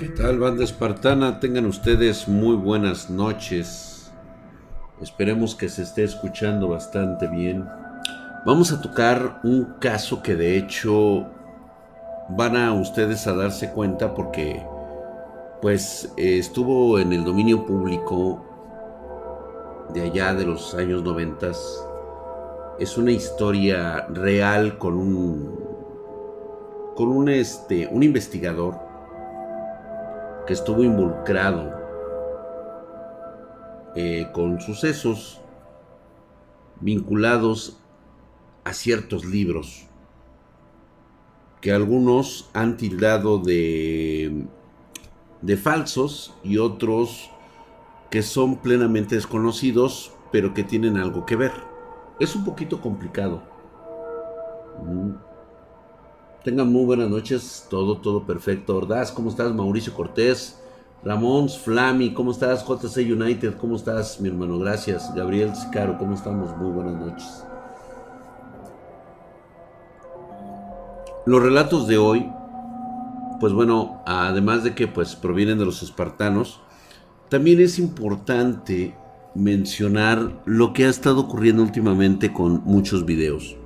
¿Qué tal, banda espartana? Tengan ustedes muy buenas noches. Esperemos que se esté escuchando bastante bien. Vamos a tocar un caso que de hecho van a ustedes a darse cuenta porque pues estuvo en el dominio público de allá de los años noventas. Es una historia real con un con un este un investigador estuvo involucrado eh, con sucesos vinculados a ciertos libros que algunos han tildado de, de falsos y otros que son plenamente desconocidos pero que tienen algo que ver. Es un poquito complicado. Mm. Tengan muy buenas noches, todo, todo perfecto. Ordaz, ¿cómo estás? Mauricio Cortés, Ramón Flami, ¿cómo estás? JC United, ¿cómo estás, mi hermano? Gracias. Gabriel Sicaro, ¿cómo estamos? Muy buenas noches. Los relatos de hoy, pues bueno, además de que pues provienen de los espartanos, también es importante mencionar lo que ha estado ocurriendo últimamente con muchos videos.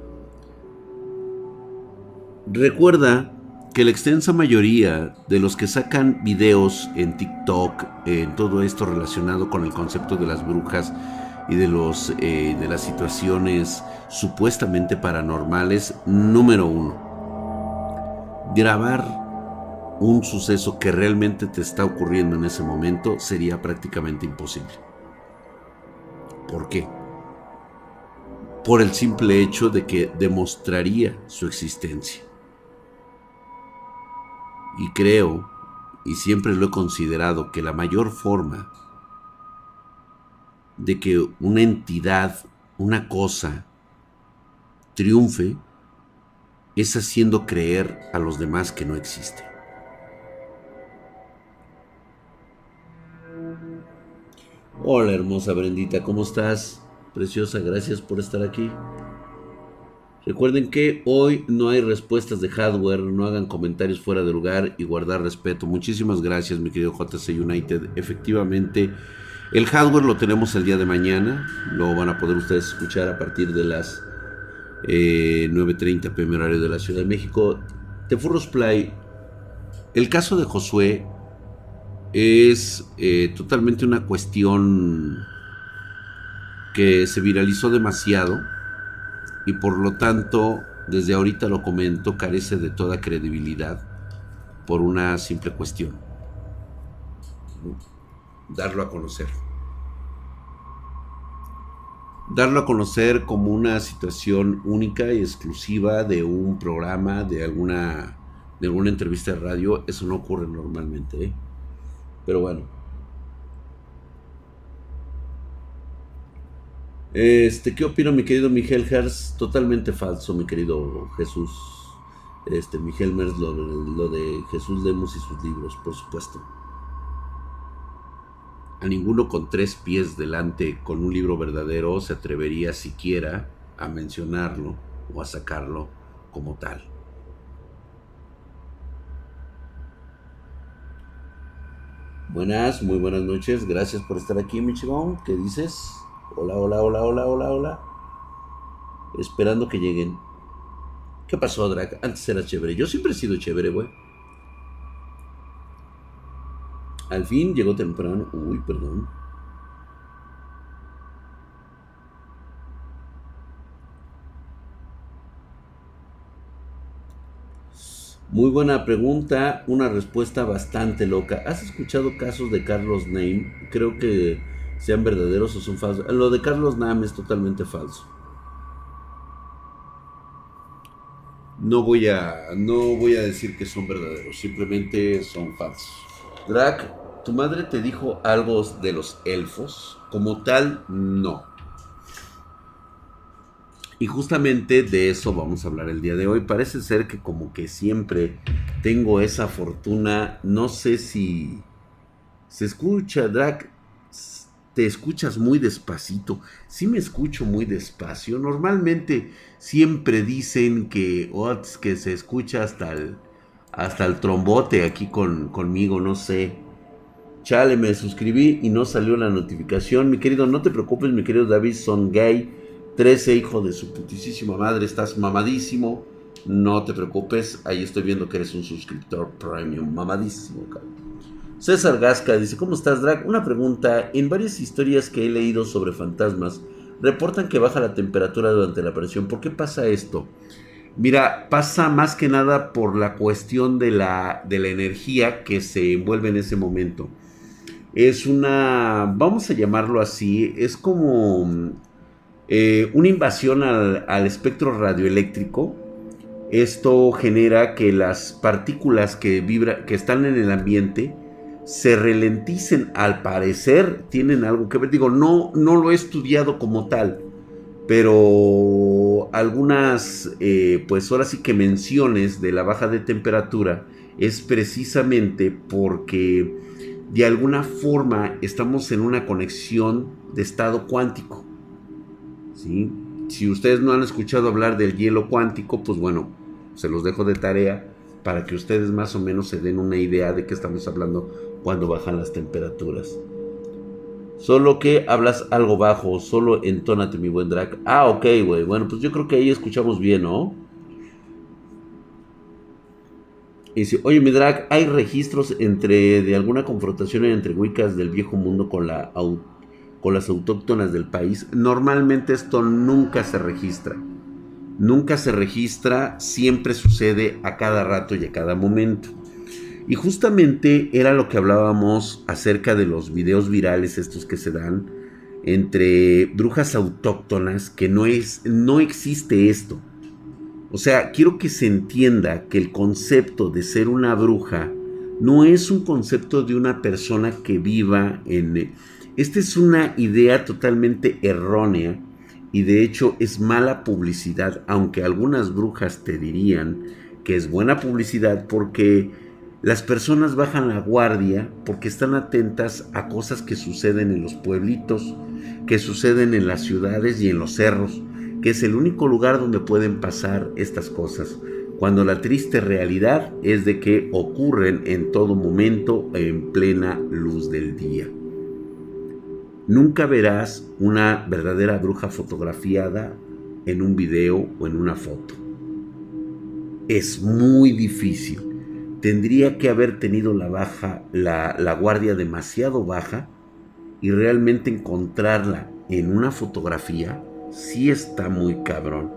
Recuerda que la extensa mayoría de los que sacan videos en TikTok, en todo esto relacionado con el concepto de las brujas y de, los, eh, de las situaciones supuestamente paranormales, número uno, grabar un suceso que realmente te está ocurriendo en ese momento sería prácticamente imposible. ¿Por qué? Por el simple hecho de que demostraría su existencia. Y creo, y siempre lo he considerado, que la mayor forma de que una entidad, una cosa, triunfe es haciendo creer a los demás que no existe. Hola hermosa Brendita, ¿cómo estás? Preciosa, gracias por estar aquí. Recuerden que hoy no hay respuestas de hardware, no hagan comentarios fuera de lugar y guardar respeto. Muchísimas gracias, mi querido JC United. Efectivamente, el hardware lo tenemos el día de mañana. Lo van a poder ustedes escuchar a partir de las 9.30 pm horario de la Ciudad de México. Tefurros Play. El caso de Josué es eh, totalmente una cuestión que se viralizó demasiado y por lo tanto, desde ahorita lo comento, carece de toda credibilidad por una simple cuestión. Darlo a conocer. Darlo a conocer como una situación única y exclusiva de un programa, de alguna, de alguna entrevista de radio, eso no ocurre normalmente. ¿eh? Pero bueno, Este, ¿qué opino mi querido Miguel Hers? Totalmente falso, mi querido Jesús. Este, Miguel Mers, lo, lo de Jesús Lemos y sus libros, por supuesto. A ninguno con tres pies delante con un libro verdadero se atrevería siquiera a mencionarlo o a sacarlo como tal. Buenas, muy buenas noches. Gracias por estar aquí, mi ¿Qué dices? Hola, hola, hola, hola, hola, hola. Esperando que lleguen. ¿Qué pasó, Drac? Antes era chévere. Yo siempre he sido chévere, güey. Al fin llegó temprano. Uy, perdón. Muy buena pregunta, una respuesta bastante loca. ¿Has escuchado casos de Carlos Name? Creo que sean verdaderos o son falsos. Lo de Carlos Nam es totalmente falso. No voy a, no voy a decir que son verdaderos, simplemente son falsos. Drac, ¿tu madre te dijo algo de los elfos? Como tal, no. Y justamente de eso vamos a hablar el día de hoy. Parece ser que como que siempre tengo esa fortuna. No sé si se escucha, Drac te escuchas muy despacito. Sí me escucho muy despacio. Normalmente siempre dicen que, que se escucha hasta el, hasta el trombote aquí con, conmigo, no sé. Chale, me suscribí y no salió la notificación. Mi querido, no te preocupes, mi querido David Son Gay. 13, hijo de su putísima madre, estás mamadísimo. No te preocupes, ahí estoy viendo que eres un suscriptor premium, mamadísimo, cabrón. César Gasca dice, ¿cómo estás, Drag? Una pregunta, en varias historias que he leído sobre fantasmas, reportan que baja la temperatura durante la aparición. ¿Por qué pasa esto? Mira, pasa más que nada por la cuestión de la, de la energía que se envuelve en ese momento. Es una, vamos a llamarlo así, es como eh, una invasión al, espectro radioeléctrico. Esto genera que las partículas que, que están en el ambiente se ralenticen. Al parecer tienen algo que ver. Digo, no, no lo he estudiado como tal pero algunas, eh, pues ahora sí que menciones de la baja de temperatura es precisamente porque de alguna forma estamos en una conexión de estado cuántico. Si ustedes no han escuchado hablar del hielo cuántico, pues bueno, se los dejo de tarea para que ustedes más o menos se den una idea de qué estamos hablando cuando bajan las temperaturas. Solo que hablas algo bajo, solo entónate, mi buen drag. Ah, ok, güey. Bueno, pues yo creo que ahí escuchamos bien, ¿no? Y dice, oye, mi drag, ¿hay registros entre de alguna confrontación entre Wiccas del viejo mundo con, la, con las autóctonas del país? Normalmente esto nunca se registra. Nunca se registra, siempre sucede a cada rato y a cada momento. Y justamente era lo que hablábamos acerca de los videos virales estos que se dan entre brujas autóctonas, que no es no existe esto. O sea, quiero que se entienda que el concepto de ser una bruja no es un concepto de una persona que viva en esta es una idea totalmente errónea y de hecho es mala publicidad, aunque algunas brujas te dirían que es buena publicidad porque las personas bajan la guardia porque están atentas a cosas que suceden en los pueblitos, que suceden en las ciudades y en los cerros, que es el único lugar donde pueden pasar estas cosas, cuando la triste realidad es de que ocurren en todo momento en plena luz del día. Nunca verás una verdadera bruja fotografiada en un video o en una foto. Es muy difícil tendría que haber tenido la baja, la, guardia demasiado baja y realmente encontrarla en una fotografía sí está muy cabrón.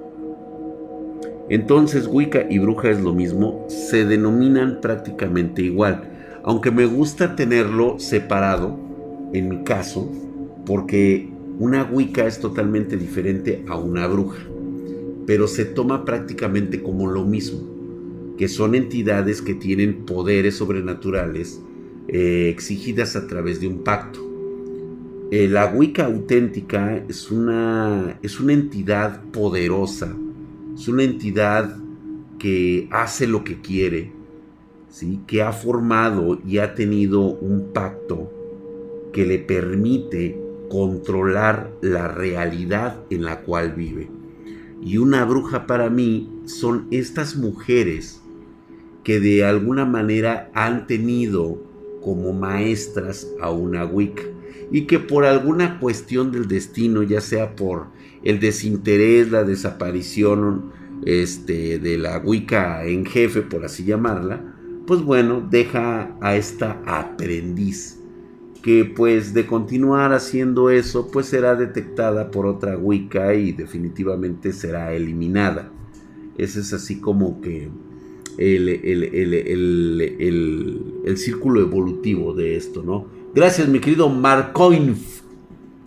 Entonces Wicca y bruja es lo mismo, se denominan prácticamente igual, aunque me gusta tenerlo separado, en mi caso, porque una Wicca es totalmente diferente a una bruja, pero se toma prácticamente como lo mismo que son entidades que tienen poderes sobrenaturales eh, exigidas a través de un pacto. Eh, la Wicca auténtica es una, es una entidad poderosa, es una entidad que hace lo que quiere, ¿sí? que ha formado y ha tenido un pacto que le permite controlar la realidad en la cual vive. Y una bruja para mí son estas mujeres que de alguna manera han tenido como maestras a una Wicca y que por alguna cuestión del destino, ya sea por el desinterés, la desaparición este, de la Wicca en jefe, por así llamarla, pues bueno, deja a esta aprendiz que pues de continuar haciendo eso, pues será detectada por otra Wicca y definitivamente será eliminada. Ese es así como que el, el, círculo evolutivo de esto, ¿no? Gracias, mi querido Marcoinf.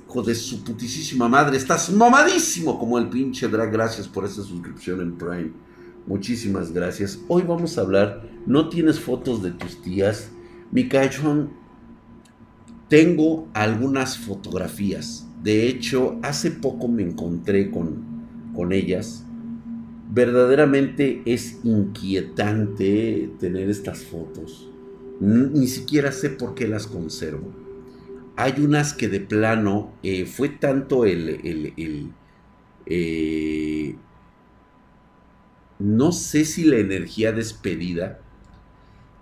Hijo de su putísima madre. Estás mamadísimo como el pinche drag. Gracias por esa suscripción en Prime. Muchísimas gracias. Hoy vamos a hablar. No tienes fotos de tus tías. Mi cachón. Tengo algunas fotografías. De hecho, hace poco me encontré con, con ellas verdaderamente es inquietante tener estas fotos. Ni siquiera sé por qué las conservo. Hay unas que de plano eh, fue tanto el... el, eh, no sé si la energía despedida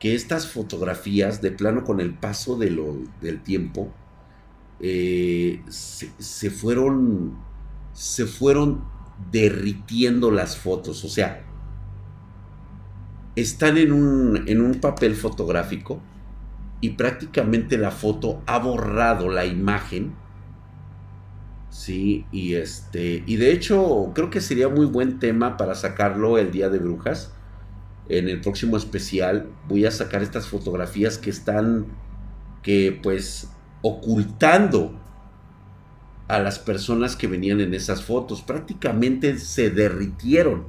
que estas fotografías, de plano con el paso del tiempo, eh, se, fueron, se fueron derritiendo las fotos. O sea, están en un, en un papel fotográfico y prácticamente la foto ha borrado la imagen. Sí, y este, y de hecho creo que sería muy buen tema para sacarlo el Día de Brujas en el próximo especial voy a sacar estas fotografías que están, que pues ocultando a las personas que venían en esas fotos. Prácticamente se derritieron.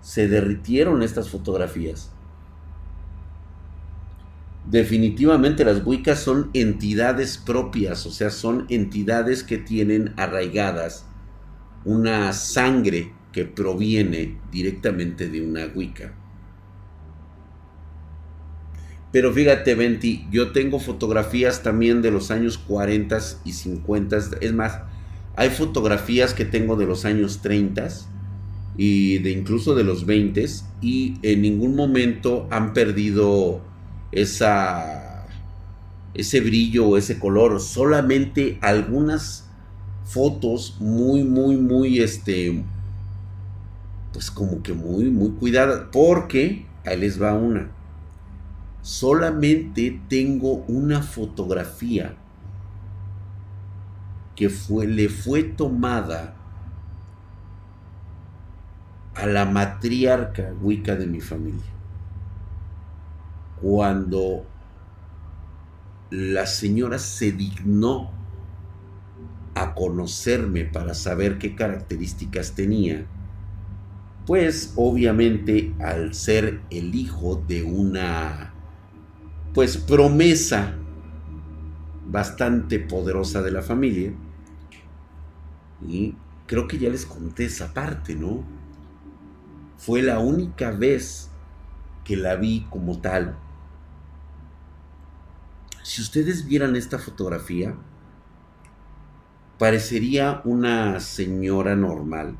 Se derritieron estas fotografías. Definitivamente las Wiccas son entidades propias, o sea, son entidades que tienen arraigadas una sangre que proviene directamente de una Wicca. Pero fíjate, Venti, yo tengo fotografías también de los años 40 y 50. Es más, hay fotografías que tengo de los años 30 y de incluso de los 20 y en ningún momento han perdido esa ese brillo o ese color, solamente algunas fotos muy muy muy este pues como que muy, muy cuidada, porque ahí les va una. Solamente tengo una fotografía que fue, le fue tomada a la matriarca Wicca de mi familia. Cuando la señora se dignó a conocerme para saber qué características tenía, pues obviamente al ser el hijo de una pues promesa bastante poderosa de la familia y creo que ya les conté esa parte, ¿no? Fue la única vez que la vi como tal. Si ustedes vieran esta fotografía, parecería una señora normal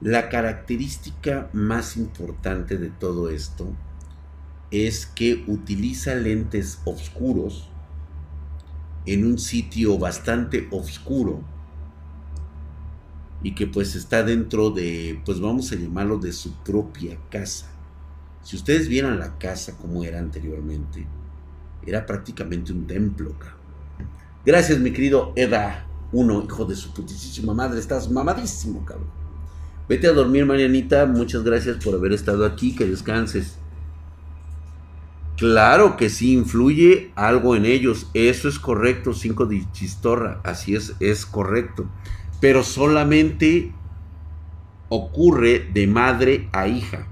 la característica más importante de todo esto es que utiliza lentes oscuros en un sitio bastante oscuro y que pues está dentro de, pues vamos a llamarlo de su propia casa. Si ustedes vieran la casa como era anteriormente, era prácticamente un templo. Gracias mi querido Eda, uno hijo de su putísima madre, estás mamadísimo, cabrón. Vete a dormir, Marianita. Muchas gracias por haber estado aquí. Que descanses. Claro que sí influye algo en ellos. Eso es correcto, 5 de chistorra. Así es, es correcto. Pero solamente ocurre de madre a hija.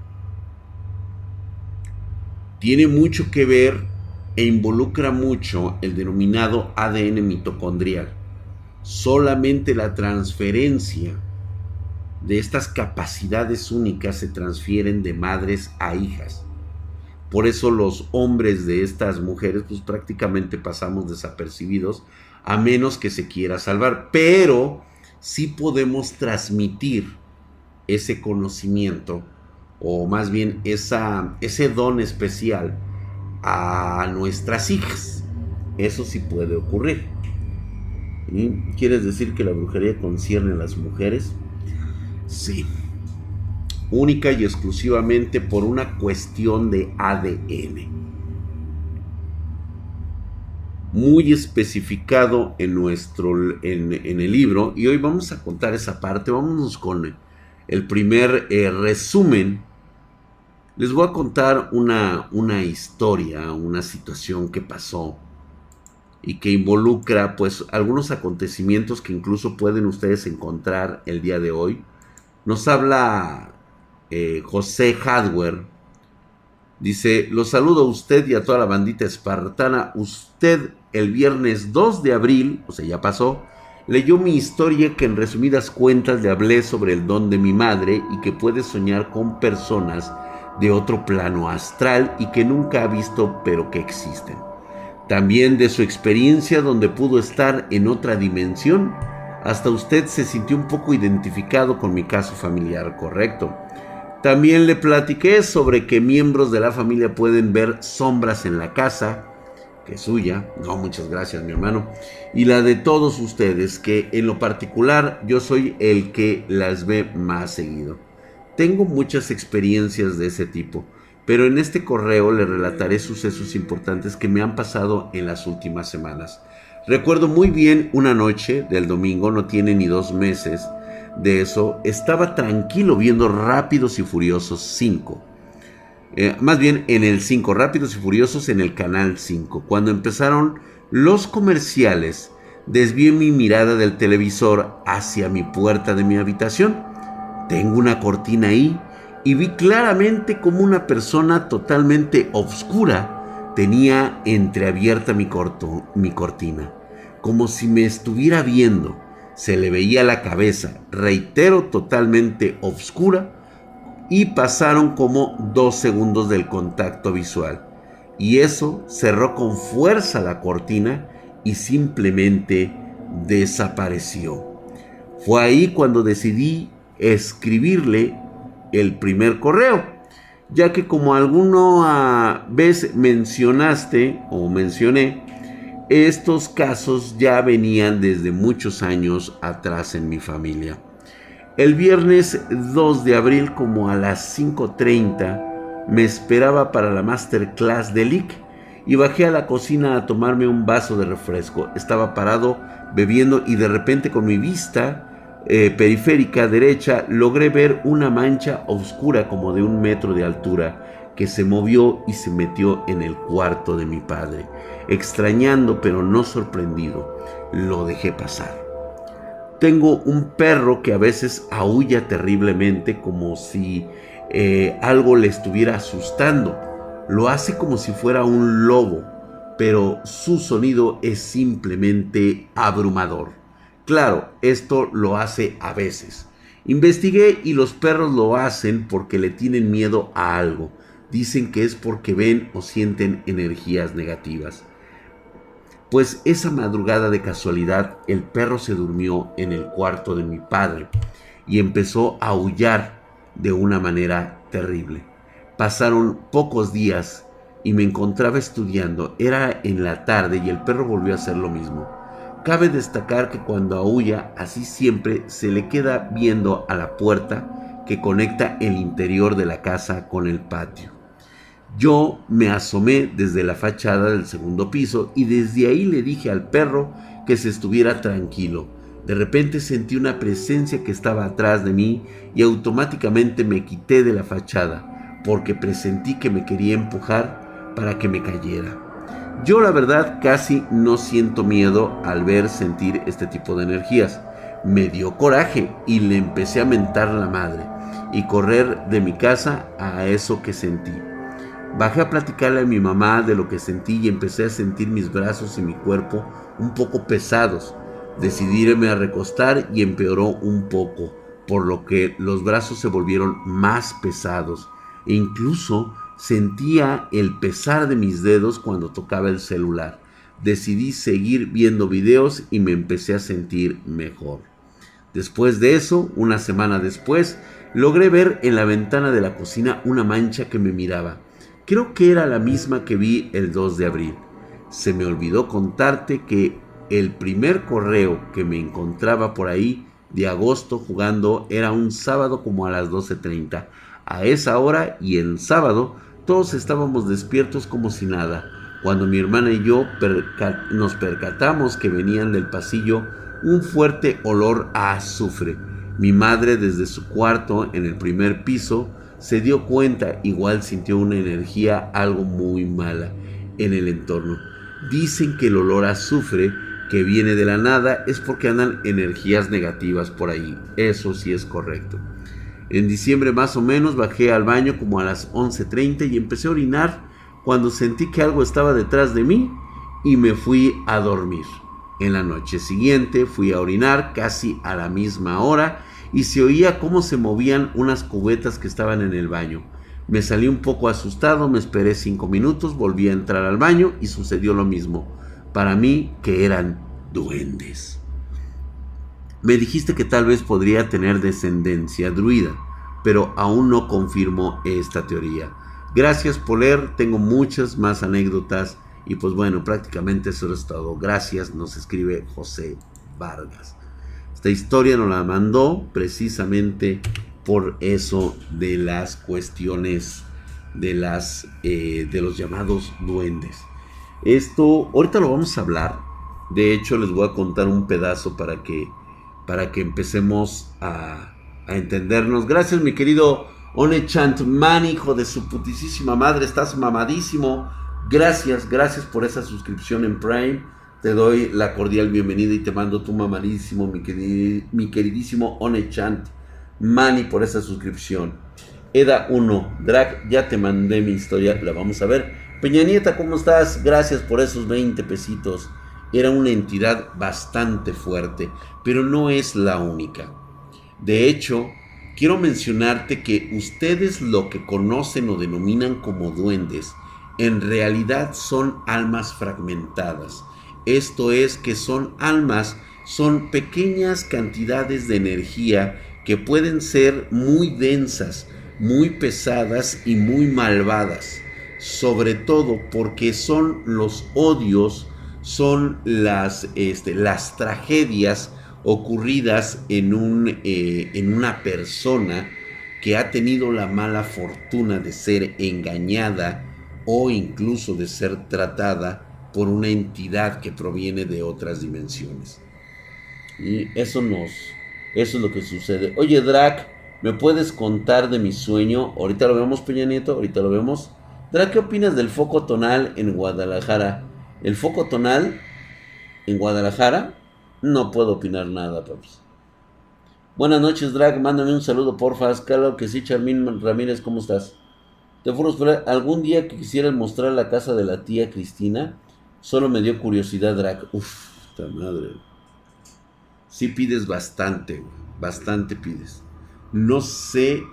Tiene mucho que ver e involucra mucho el denominado ADN mitocondrial. Solamente la transferencia de estas capacidades únicas se transfieren de madres a hijas. Por eso los hombres de estas mujeres pues prácticamente pasamos desapercibidos a menos que se quiera salvar. Pero sí podemos transmitir ese conocimiento o más bien ese don especial a nuestras hijas. Eso sí puede ocurrir. ¿Quieres decir que la brujería concierne a las mujeres? Sí. Única y exclusivamente por una cuestión de ADN. Muy especificado en nuestro en, el libro. Y hoy vamos a contar esa parte. Vámonos con el primer eh, resumen. Les voy a contar una, una historia, una situación que pasó y que involucra pues algunos acontecimientos que incluso pueden ustedes encontrar el día de hoy nos habla eh, José Hardware. Dice, lo saludo a usted y a toda la bandita espartana. Usted el viernes 2 de abril, o sea, ya pasó, leyó mi historia que en resumidas cuentas le hablé sobre el don de mi madre y que puede soñar con personas de otro plano astral y que nunca ha visto pero que existen. También de su experiencia donde pudo estar en otra dimensión hasta usted se sintió un poco identificado con mi caso familiar, correcto. También le platiqué sobre que miembros de la familia pueden ver sombras en la casa, que es suya, no, muchas gracias mi hermano, y la de todos ustedes, que en lo particular yo soy el que las ve más seguido. Tengo muchas experiencias de ese tipo, pero en este correo le relataré sucesos importantes que me han pasado en las últimas semanas. Recuerdo muy bien una noche del domingo, no tiene ni dos meses de eso, estaba tranquilo viendo Rápidos y Furiosos 5. Eh, más bien en el 5, Rápidos y Furiosos en el canal 5. Cuando empezaron los comerciales, desvié mi mirada del televisor hacia mi puerta de mi habitación tengo una cortina ahí y vi claramente como una persona totalmente oscura tenía entreabierta mi, mi cortina, como si me estuviera viendo. Se le veía la cabeza, reitero, totalmente oscura, y pasaron como dos segundos del contacto visual. Y eso cerró con fuerza la cortina y simplemente desapareció. Fue ahí cuando decidí escribirle el primer correo, ya que como alguna vez mencionaste o mencioné, estos casos ya venían desde muchos años atrás en mi familia. El viernes 2 de abril como a las 5.30 me esperaba para la masterclass de LIC y bajé a la cocina a tomarme un vaso de refresco. Estaba parado bebiendo y de repente con mi vista eh, periférica derecha logré ver una mancha oscura como de un metro de altura que se movió y se metió en el cuarto de mi padre. Extrañando pero no sorprendido, lo dejé pasar. Tengo un perro que a veces aúlla terriblemente como si eh, algo le estuviera asustando. Lo hace como si fuera un lobo, pero su sonido es simplemente abrumador. Claro, esto lo hace a veces. Investigué y los perros lo hacen porque le tienen miedo a algo. Dicen que es porque ven o sienten energías negativas. Pues esa madrugada de casualidad el perro se durmió en el cuarto de mi padre y empezó a aullar de una manera terrible. Pasaron pocos días y me encontraba estudiando. Era en la tarde y el perro volvió a hacer lo mismo. Cabe destacar que cuando aúlla, así siempre se le queda viendo a la puerta que conecta el interior de la casa con el patio. Yo me asomé desde la fachada del segundo piso y desde ahí le dije al perro que se estuviera tranquilo. De repente sentí una presencia que estaba atrás de mí y automáticamente me quité de la fachada porque presentí que me quería empujar para que me cayera. Yo la verdad casi no siento miedo al ver sentir este tipo de energías. Me dio coraje y le empecé a mentar la madre y correr de mi casa a eso que sentí. Bajé a platicarle a mi mamá de lo que sentí y empecé a sentir mis brazos y mi cuerpo un poco pesados. Decidí irme a recostar y empeoró un poco, por lo que los brazos se volvieron más pesados e incluso Sentía el pesar de mis dedos cuando tocaba el celular. Decidí seguir viendo videos y me empecé a sentir mejor. Después de eso, una semana después, logré ver en la ventana de la cocina una mancha que me miraba. Creo que era la misma que vi el 2 de abril. Se me olvidó contarte que el primer correo que me encontraba por ahí de agosto jugando era un sábado como a las 12.30. A esa hora y en sábado todos estábamos despiertos como si nada, cuando mi hermana y yo nos percatamos que venían del pasillo un fuerte olor a azufre. Mi madre desde su cuarto en el primer piso se dio cuenta, igual sintió una energía algo muy mala en el entorno. Dicen que el olor a azufre que viene de la nada es porque andan energías negativas por ahí. Eso sí es correcto. En diciembre más o menos bajé al baño como a las 11.30 y empecé a orinar cuando sentí que algo estaba detrás de mí y me fui a dormir. En la noche siguiente fui a orinar casi a la misma hora y se oía cómo se movían unas cubetas que estaban en el baño. Me salí un poco asustado, me esperé cinco minutos, volví a entrar al baño y sucedió lo mismo. Para mí que eran duendes. Me dijiste que tal vez podría tener descendencia druida. pero aún no confirmo esta teoría. Gracias por leer, tengo muchas más anécdotas y pues bueno, prácticamente eso es todo. Gracias, nos escribe José Vargas. Esta historia nos la mandó precisamente por eso de las cuestiones de las eh, de los llamados duendes. Esto ahorita lo vamos a hablar. De hecho, les voy a contar un pedazo para que para que empecemos a, entendernos. Gracias, mi querido One Chantman, hijo de su putísima madre. Estás mamadísimo. Gracias, gracias por esa suscripción en Prime. Te doy la cordial bienvenida y te mando tu mamadísimo, mi, mi queridísimo One Chant Mani por esa suscripción. Eda 1, Drag, ya te mandé mi historia, la vamos a ver. Peña Nieta, ¿cómo estás? Gracias por esos 20 pesitos. Era una entidad bastante fuerte, pero no es la única. De hecho, quiero mencionarte que ustedes lo que conocen o denominan como duendes, en realidad son almas fragmentadas. Esto es que son almas, son pequeñas cantidades de energía que pueden ser muy densas, muy pesadas y muy malvadas, sobre todo porque son los odios, son las, este, las tragedias ocurridas en, un, eh, en una persona que ha tenido la mala fortuna de ser engañada o incluso de ser tratada por una entidad que proviene de otras dimensiones. Y eso nos, eso es lo que sucede. Oye, Drac, ¿me puedes contar de mi sueño? Ahorita lo vemos, Peña Nieto, ahorita lo vemos. Drac, ¿qué opinas del foco tonal en Guadalajara? El foco tonal en Guadalajara, no puedo opinar nada, paps. Buenas noches, Drag. Mándame un saludo, porfa. Claro que sí, Charmín Ramírez, ¿cómo estás? Te furos, algún día que quisieras mostrar la casa de la tía Cristina, solo me dio curiosidad, Drag. Uf, esta madre sí pides bastante, bastante pides. No sé,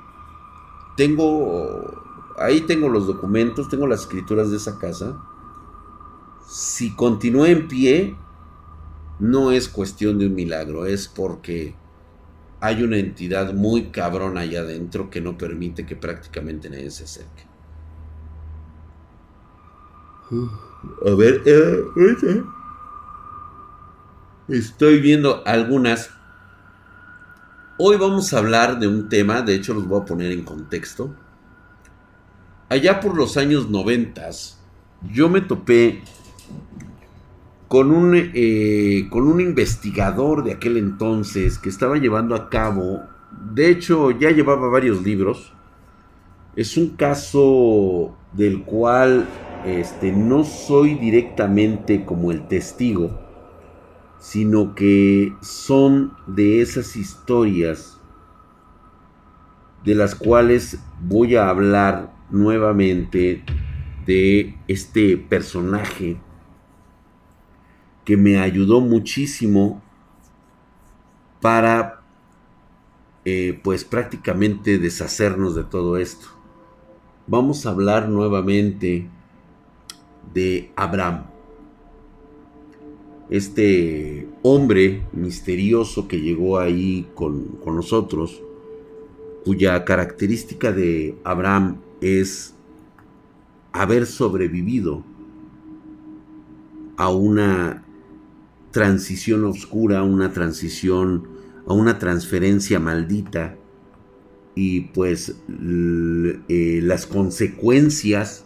tengo, ahí tengo los documentos, tengo las escrituras de esa casa. Si continúa en pie, no es cuestión de un milagro, es porque hay una entidad muy cabrona allá adentro que no permite que prácticamente nadie se acerque. A ver, eh, Estoy viendo algunas. Hoy vamos a hablar de un tema, de hecho los voy a poner en contexto. Allá por los años noventas, yo me topé con un, eh, con un investigador de aquel entonces que estaba llevando a cabo, de hecho ya llevaba varios libros. Es un caso del cual este, no soy directamente como el testigo, sino que son de esas historias de las cuales voy a hablar nuevamente de este personaje que me ayudó muchísimo para eh, pues prácticamente deshacernos de todo esto. Vamos a hablar nuevamente de Abraham. Este hombre misterioso que llegó ahí con, nosotros, cuya característica de Abraham es haber sobrevivido a una transición oscura, a una transición, a una transferencia maldita y pues eh, las consecuencias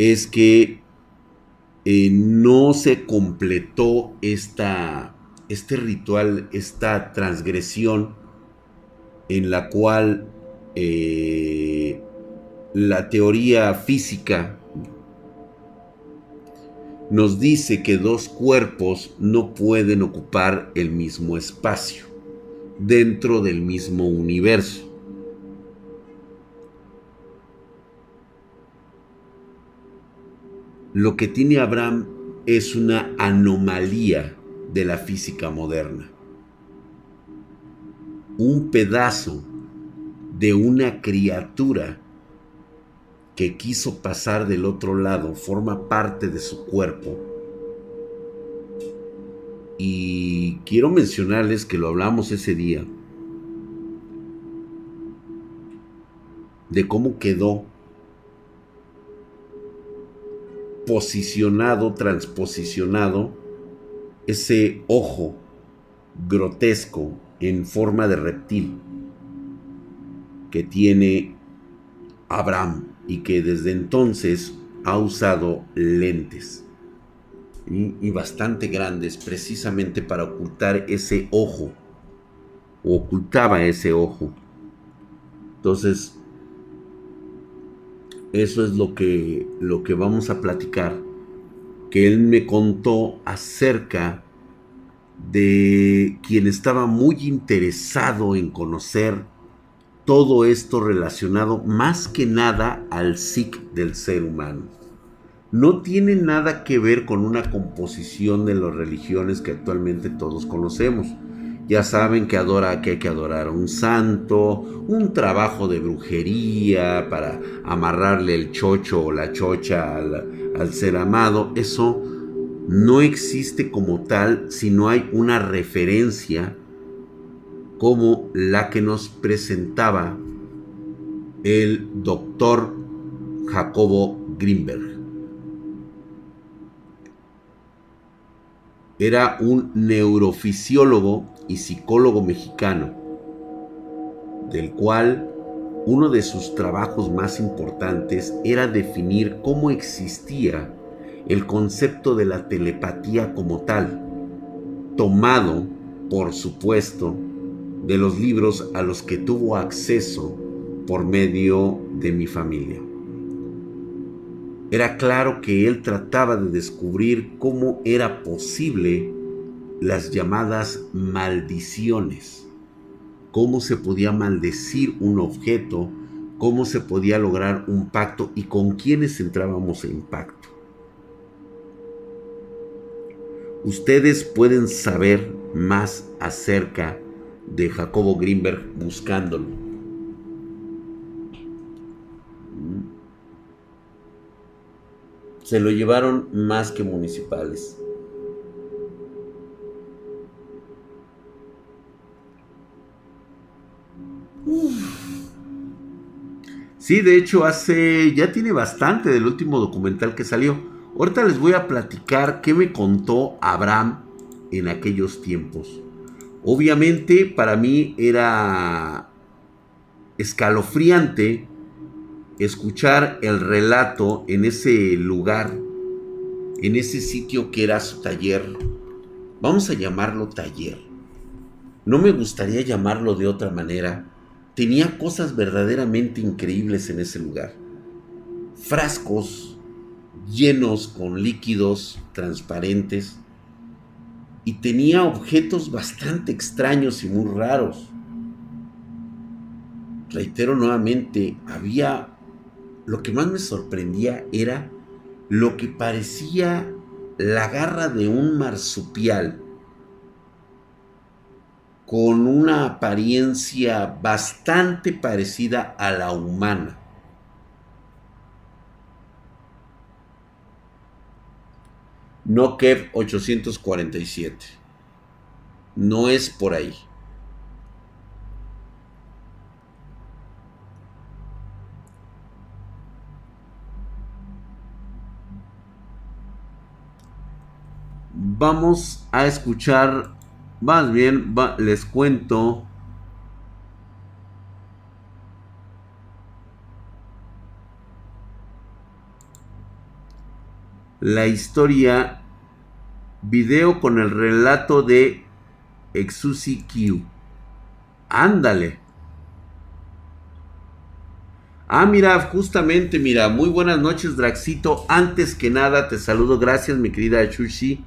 es que eh, no se completó esta, este ritual, esta transgresión en la cual eh, la teoría física nos dice que dos cuerpos no pueden ocupar el mismo espacio dentro del mismo universo. Lo que tiene Abraham es una anomalía de la física moderna. Un pedazo de una criatura que quiso pasar del otro lado forma parte de su cuerpo. Y quiero mencionarles que lo hablamos ese día. de cómo quedó posicionado, transposicionado ese ojo grotesco en forma de reptil que tiene Abraham y que desde entonces ha usado lentes y, bastante grandes precisamente para ocultar ese ojo o ocultaba ese ojo. Entonces eso es lo que lo que vamos a platicar que él me contó acerca de quien estaba muy interesado en conocer todo esto relacionado más que nada al psic del ser humano. No tiene nada que ver con una composición de las religiones que actualmente todos conocemos. Ya saben que adora que hay que adorar a un santo, un trabajo de brujería para amarrarle el chocho o la chocha al, al ser amado. Eso no existe como tal si no hay una referencia como la que nos presentaba el doctor Jacobo Grimberg. Era un neurofisiólogo y psicólogo mexicano, del cual uno de sus trabajos más importantes era definir cómo existía el concepto de la telepatía como tal, tomado, por supuesto, de los libros a los que tuvo acceso por medio de mi familia. Era claro que él trataba de descubrir cómo era posible las llamadas maldiciones, cómo se podía maldecir un objeto, cómo se podía lograr un pacto y con quiénes entrábamos en pacto. Ustedes pueden saber más acerca de Jacobo Greenberg buscándolo. Se lo llevaron más que municipales. Sí, de hecho hace, ya tiene bastante del último documental que salió. Ahorita les voy a platicar qué me contó Abraham en aquellos tiempos. Obviamente para mí era escalofriante escuchar el relato en ese lugar, en ese sitio que era su taller. Vamos a llamarlo taller. No me gustaría llamarlo de otra manera. Tenía cosas verdaderamente increíbles en ese lugar. Frascos llenos con líquidos transparentes y tenía objetos bastante extraños y muy raros. Reitero nuevamente, había lo que más me sorprendía era lo que parecía la garra de un marsupial con una apariencia bastante parecida a la humana. No Kev 847. No es por ahí. Vamos a escuchar, más bien les cuento la historia Video con el relato de Exusi Q. Ándale. Ah, mira, justamente, mira, muy buenas noches, Draxito. Antes que nada, te saludo. Gracias, mi querida Chushi.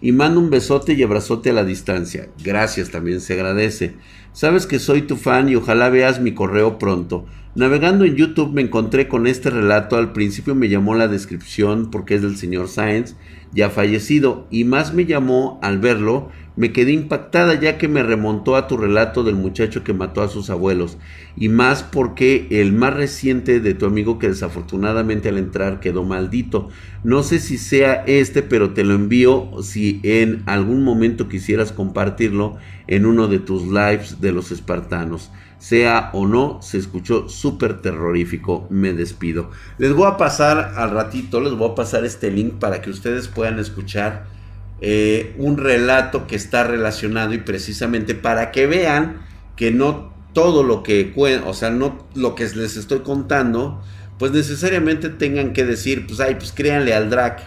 Y mando un besote y abrazote a la distancia. Gracias, también se agradece. Sabes que soy tu fan y ojalá veas mi correo pronto. Navegando en YouTube me encontré con este relato. Al principio me llamó la descripción porque es del señor Sáenz ya fallecido, y más me llamó al verlo, me quedé impactada ya que me remontó a tu relato del muchacho que mató a sus abuelos, y más porque el más reciente de tu amigo que desafortunadamente al entrar quedó maldito. No sé si sea este, pero te lo envío si en algún momento quisieras compartirlo en uno de tus lives de los espartanos. Sea o no, se escuchó súper terrorífico. Me despido. Les voy a pasar al ratito, les voy a pasar este link para que ustedes puedan escuchar eh, un relato que está relacionado y precisamente para que vean que no todo lo que, o sea, no lo que les estoy contando, pues necesariamente tengan que decir, pues, ay, pues créanle al Drac.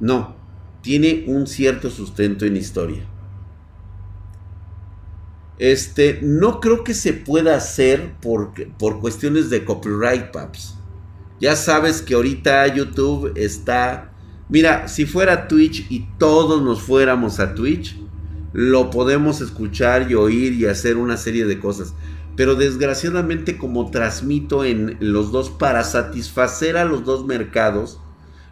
No, tiene un cierto sustento en historia. Este, no creo que se pueda hacer por, por cuestiones de copyright, paps. Ya sabes que ahorita YouTube está... Mira, si fuera Twitch y todos nos fuéramos a Twitch, lo podemos escuchar y oír y hacer una serie de cosas. Pero desgraciadamente como transmito en los dos para satisfacer a los dos mercados,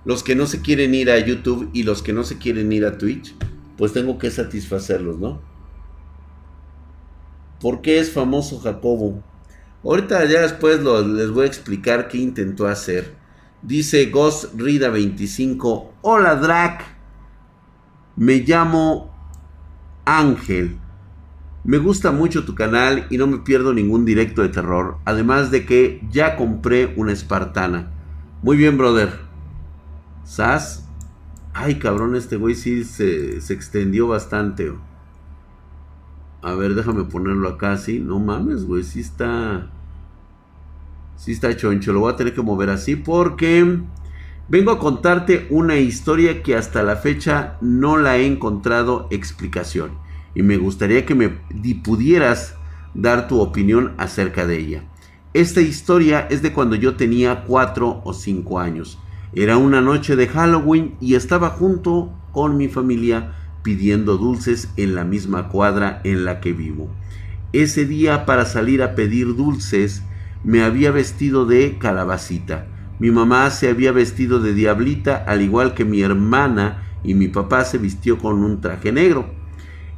los que no se quieren ir a YouTube y los que no se quieren ir a Twitch, pues tengo que satisfacerlos, ¿no? ¿Por qué es famoso Jacobo? Ahorita ya después les voy a explicar qué intentó hacer. Dice Ghost Rida 25. Hola Drac. Me llamo Ángel. Me gusta mucho tu canal y no me pierdo ningún directo de terror. Además de que ya compré una espartana. Muy bien, brother. ¿Sas? Ay, cabrón, este güey sí se, se extendió bastante. A ver, déjame ponerlo acá, sí. No mames, güey, sí está... Sí está choncho. Lo voy a tener que mover así porque... Vengo a contarte una historia que hasta la fecha no la he encontrado explicación. Y me gustaría que me pudieras dar tu opinión acerca de ella. Esta historia es de cuando yo tenía 4 o 5 años. Era una noche de Halloween y estaba junto con mi familia pidiendo dulces en la misma cuadra en la que vivo. Ese día para salir a pedir dulces me había vestido de calabacita. Mi mamá se había vestido de diablita al igual que mi hermana y mi papá se vistió con un traje negro.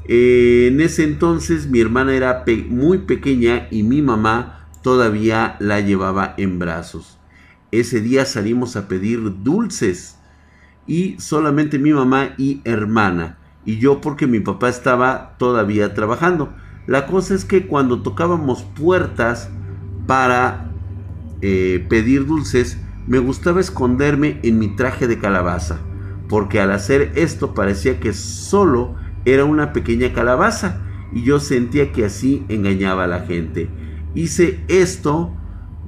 en ese entonces mi hermana era muy pequeña y mi mamá todavía la llevaba en brazos. Ese día salimos a pedir dulces y solamente mi mamá y hermana y yo porque mi papá estaba todavía trabajando. La cosa es que cuando tocábamos puertas para eh, pedir dulces, me gustaba esconderme en mi traje de calabaza, porque al hacer esto parecía que solo era una pequeña calabaza y yo sentía que así engañaba a la gente. Hice esto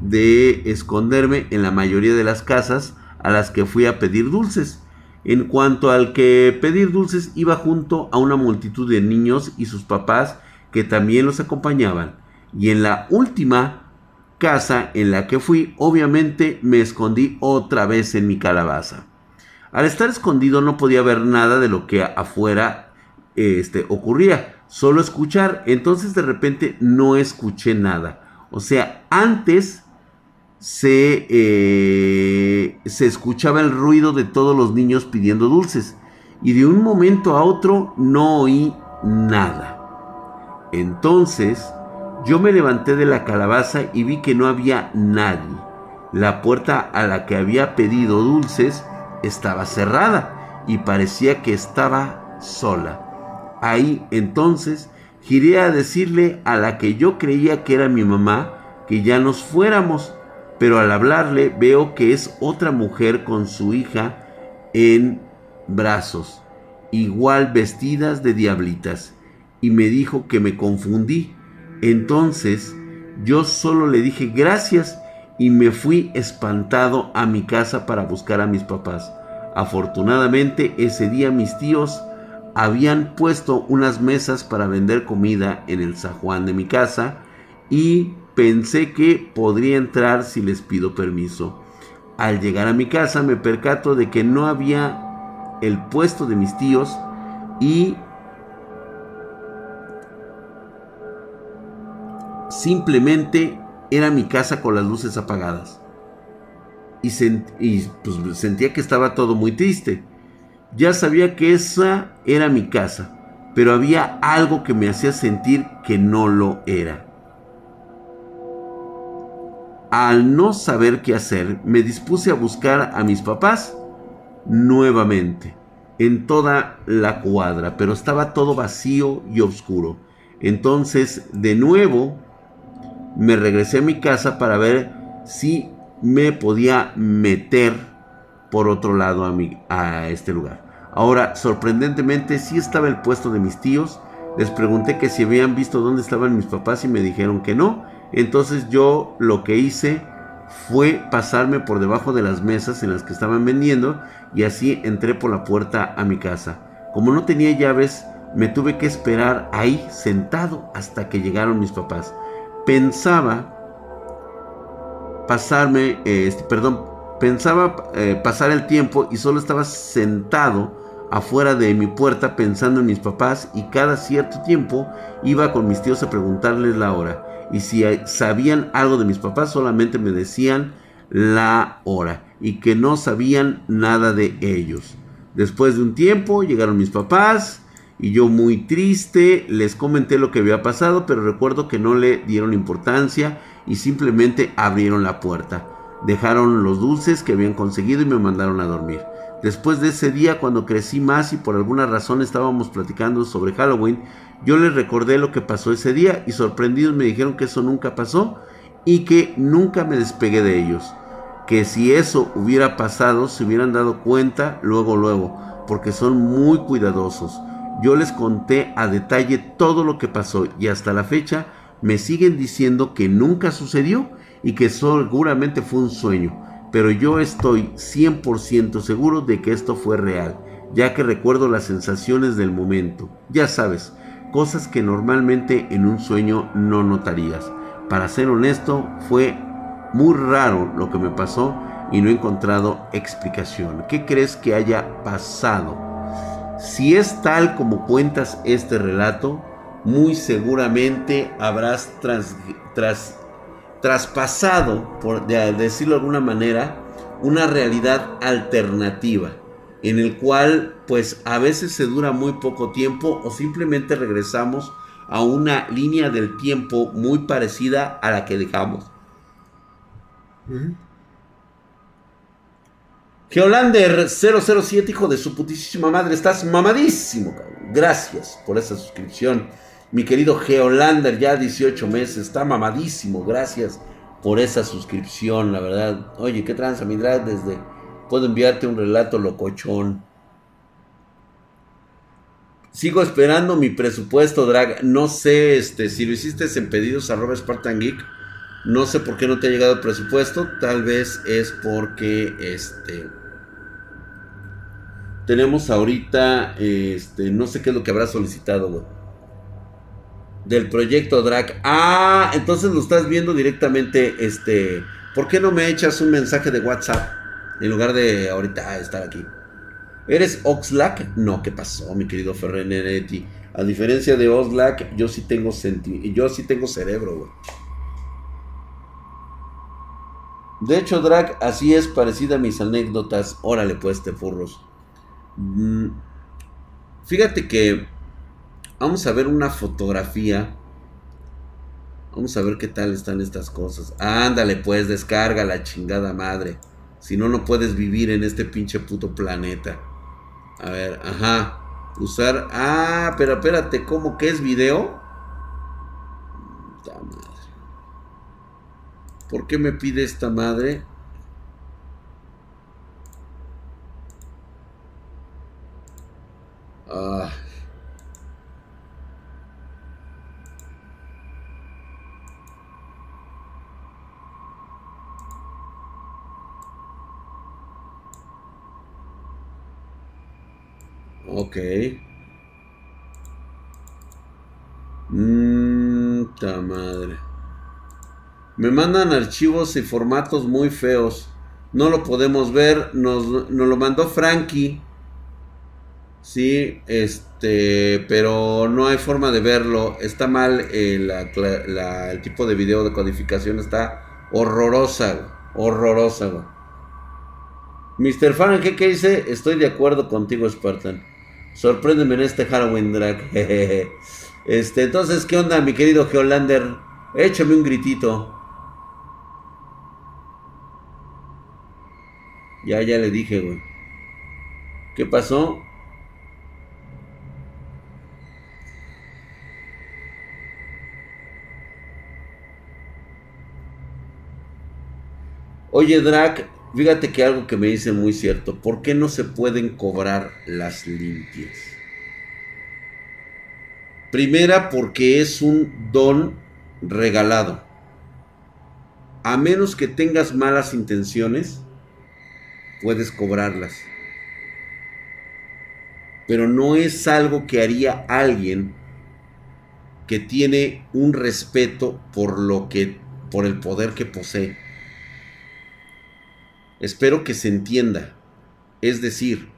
de esconderme en la mayoría de las casas a las que fui a pedir dulces. En cuanto al que pedir dulces iba junto a una multitud de niños y sus papás que también los acompañaban. Y en la última casa en la que fui, obviamente me escondí otra vez en mi calabaza. Al estar escondido no podía ver nada de lo que afuera este, ocurría, solo escuchar. Entonces de repente no escuché nada. O sea, antes se, eh, se escuchaba el ruido de todos los niños pidiendo dulces y de un momento a otro no oí nada. Entonces yo me levanté de la calabaza y vi que no había nadie. La puerta a la que había pedido dulces estaba cerrada y parecía que estaba sola. Ahí entonces giré a decirle a la que yo creía que era mi mamá que ya nos fuéramos pero al hablarle veo que es otra mujer con su hija en brazos, igual vestidas de diablitas, y me dijo que me confundí. Entonces yo solo le dije gracias y me fui espantado a mi casa para buscar a mis papás. Afortunadamente ese día mis tíos habían puesto unas mesas para vender comida en el zajuán de mi casa y Pensé que podría entrar si les pido permiso. Al llegar a mi casa me percato de que no había el puesto de mis tíos y simplemente era mi casa con las luces apagadas. Y, pues, sentía que estaba todo muy triste. Ya sabía que esa era mi casa, pero había algo que me hacía sentir que no lo era. Al no saber qué hacer, me dispuse a buscar a mis papás nuevamente en toda la cuadra, pero estaba todo vacío y oscuro. Entonces, de nuevo, me regresé a mi casa para ver si me podía meter por otro lado a, mi, a este lugar. Ahora, sorprendentemente, sí estaba el puesto de mis tíos. Les pregunté que si habían visto dónde estaban mis papás y me dijeron que no. Entonces yo lo que hice fue pasarme por debajo de las mesas en las que estaban vendiendo y así entré por la puerta a mi casa. Como no tenía llaves, me tuve que esperar ahí sentado hasta que llegaron mis papás. Pensaba pasarme, este, perdón, pensaba eh, pasar el tiempo y solo estaba sentado afuera de mi puerta pensando en mis papás y cada cierto tiempo iba con mis tíos a preguntarles la hora. Y si sabían algo de mis papás solamente me decían la hora y que no sabían nada de ellos. Después de un tiempo llegaron mis papás y yo muy triste les comenté lo que había pasado, pero recuerdo que no le dieron importancia y simplemente abrieron la puerta. Dejaron los dulces que habían conseguido y me mandaron a dormir. Después de ese día, cuando crecí más y por alguna razón estábamos platicando sobre Halloween, yo les recordé lo que pasó ese día y sorprendidos me dijeron que eso nunca pasó y que nunca me despegué de ellos. Que si eso hubiera pasado, se hubieran dado cuenta luego, luego, porque son muy cuidadosos. Yo les conté a detalle todo lo que pasó y hasta la fecha me siguen diciendo que nunca sucedió y que seguramente fue un sueño. Pero yo estoy 100% seguro de que esto fue real, ya que recuerdo las sensaciones del momento. Ya sabes, cosas que normalmente en un sueño no notarías. Para ser honesto, fue muy raro lo que me pasó y no he encontrado explicación. ¿Qué crees que haya pasado? Si es tal como cuentas este relato, muy seguramente habrás traspasado, por decirlo de alguna manera, una realidad alternativa en el cual pues a veces se dura muy poco tiempo o simplemente regresamos a una línea del tiempo muy parecida a la que dejamos. Geolander 007, hijo de su putísima madre, estás mamadísimo. Gracias por esa suscripción. Mi querido Geolander, ya 18 meses, está mamadísimo. Gracias por esa suscripción, la verdad. Oye, qué tranza, mi drag, desde... Puedo enviarte un relato locochón. Sigo esperando mi presupuesto, drag. No sé este, si lo hiciste en pedidos arroba Spartan Geek. No sé por qué no te ha llegado el presupuesto. Tal vez es porque este tenemos ahorita, este, no sé qué es lo que habrá solicitado, güey. Del proyecto Drag. Ah, entonces lo estás viendo directamente, este. ¿Por qué no me echas un mensaje de WhatsApp en lugar de ahorita estar aquí? ¿Eres Oxlack? No, ¿qué pasó, mi querido Ferreneretti? A diferencia de Oxlack, yo sí tengo senti yo sí tengo cerebro, güey. De hecho, Drag, así es parecida a mis anécdotas. Órale, pues, te furros. Mm, fíjate que vamos a ver una fotografía. Vamos a ver qué tal están estas cosas. Ándale, pues, descarga la chingada madre. Si no, no puedes vivir en este pinche puto planeta. A ver, ajá. Usar. Ah, pero espérate, ¿cómo que es video? ¿Por qué me pide esta madre? Ah. Ok. Mmm, madre. Me mandan archivos y formatos muy feos. No lo podemos ver. Nos, nos lo mandó Frankie. Sí, este, pero no hay forma de verlo. Está mal eh, el tipo de video de codificación. Está horrorosa, horrorosa. Mr. Fan, ¿qué, ¿qué dice? Estoy de acuerdo contigo, Spartan. Sorpréndeme en este Halloween drag. este, entonces, ¿qué onda, mi querido Geolander? Échame un gritito. Ya, ya le dije, güey. ¿Qué pasó? Oye, Drac, fíjate que algo que me dice muy cierto. ¿Por qué no se pueden cobrar las limpias? Primera, porque es un don regalado. A menos que tengas malas intenciones, puedes cobrarlas. Pero no es algo que haría alguien que tiene un respeto por lo que por el poder que posee. Espero que se entienda. Es decir,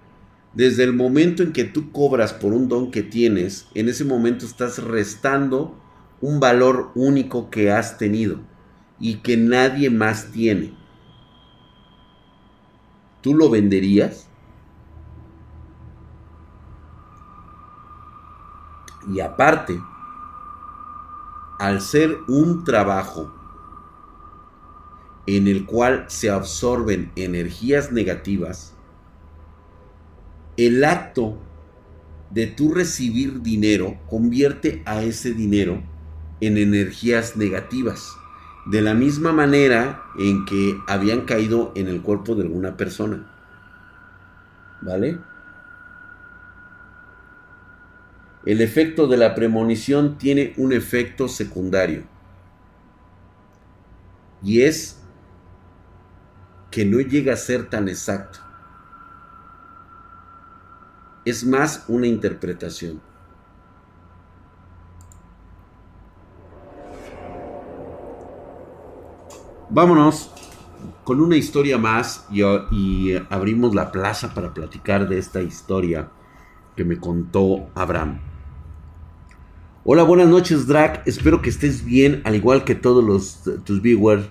desde el momento en que tú cobras por un don que tienes, en ese momento estás restando un valor único que has tenido y que nadie más tiene. ¿Tú lo venderías? Y aparte, al ser un trabajo en el cual se absorben energías negativas, el acto de tú recibir dinero convierte a ese dinero en energías negativas, de la misma manera en que habían caído en el cuerpo de alguna persona. ¿Vale? El efecto de la premonición tiene un efecto secundario. Y es que no llega a ser tan exacto. Es más una interpretación. Vámonos con una historia más y, abrimos la plaza para platicar de esta historia que me contó Abraham. Hola, buenas noches, Drac. Espero que estés bien, al igual que todos los, tus viewers.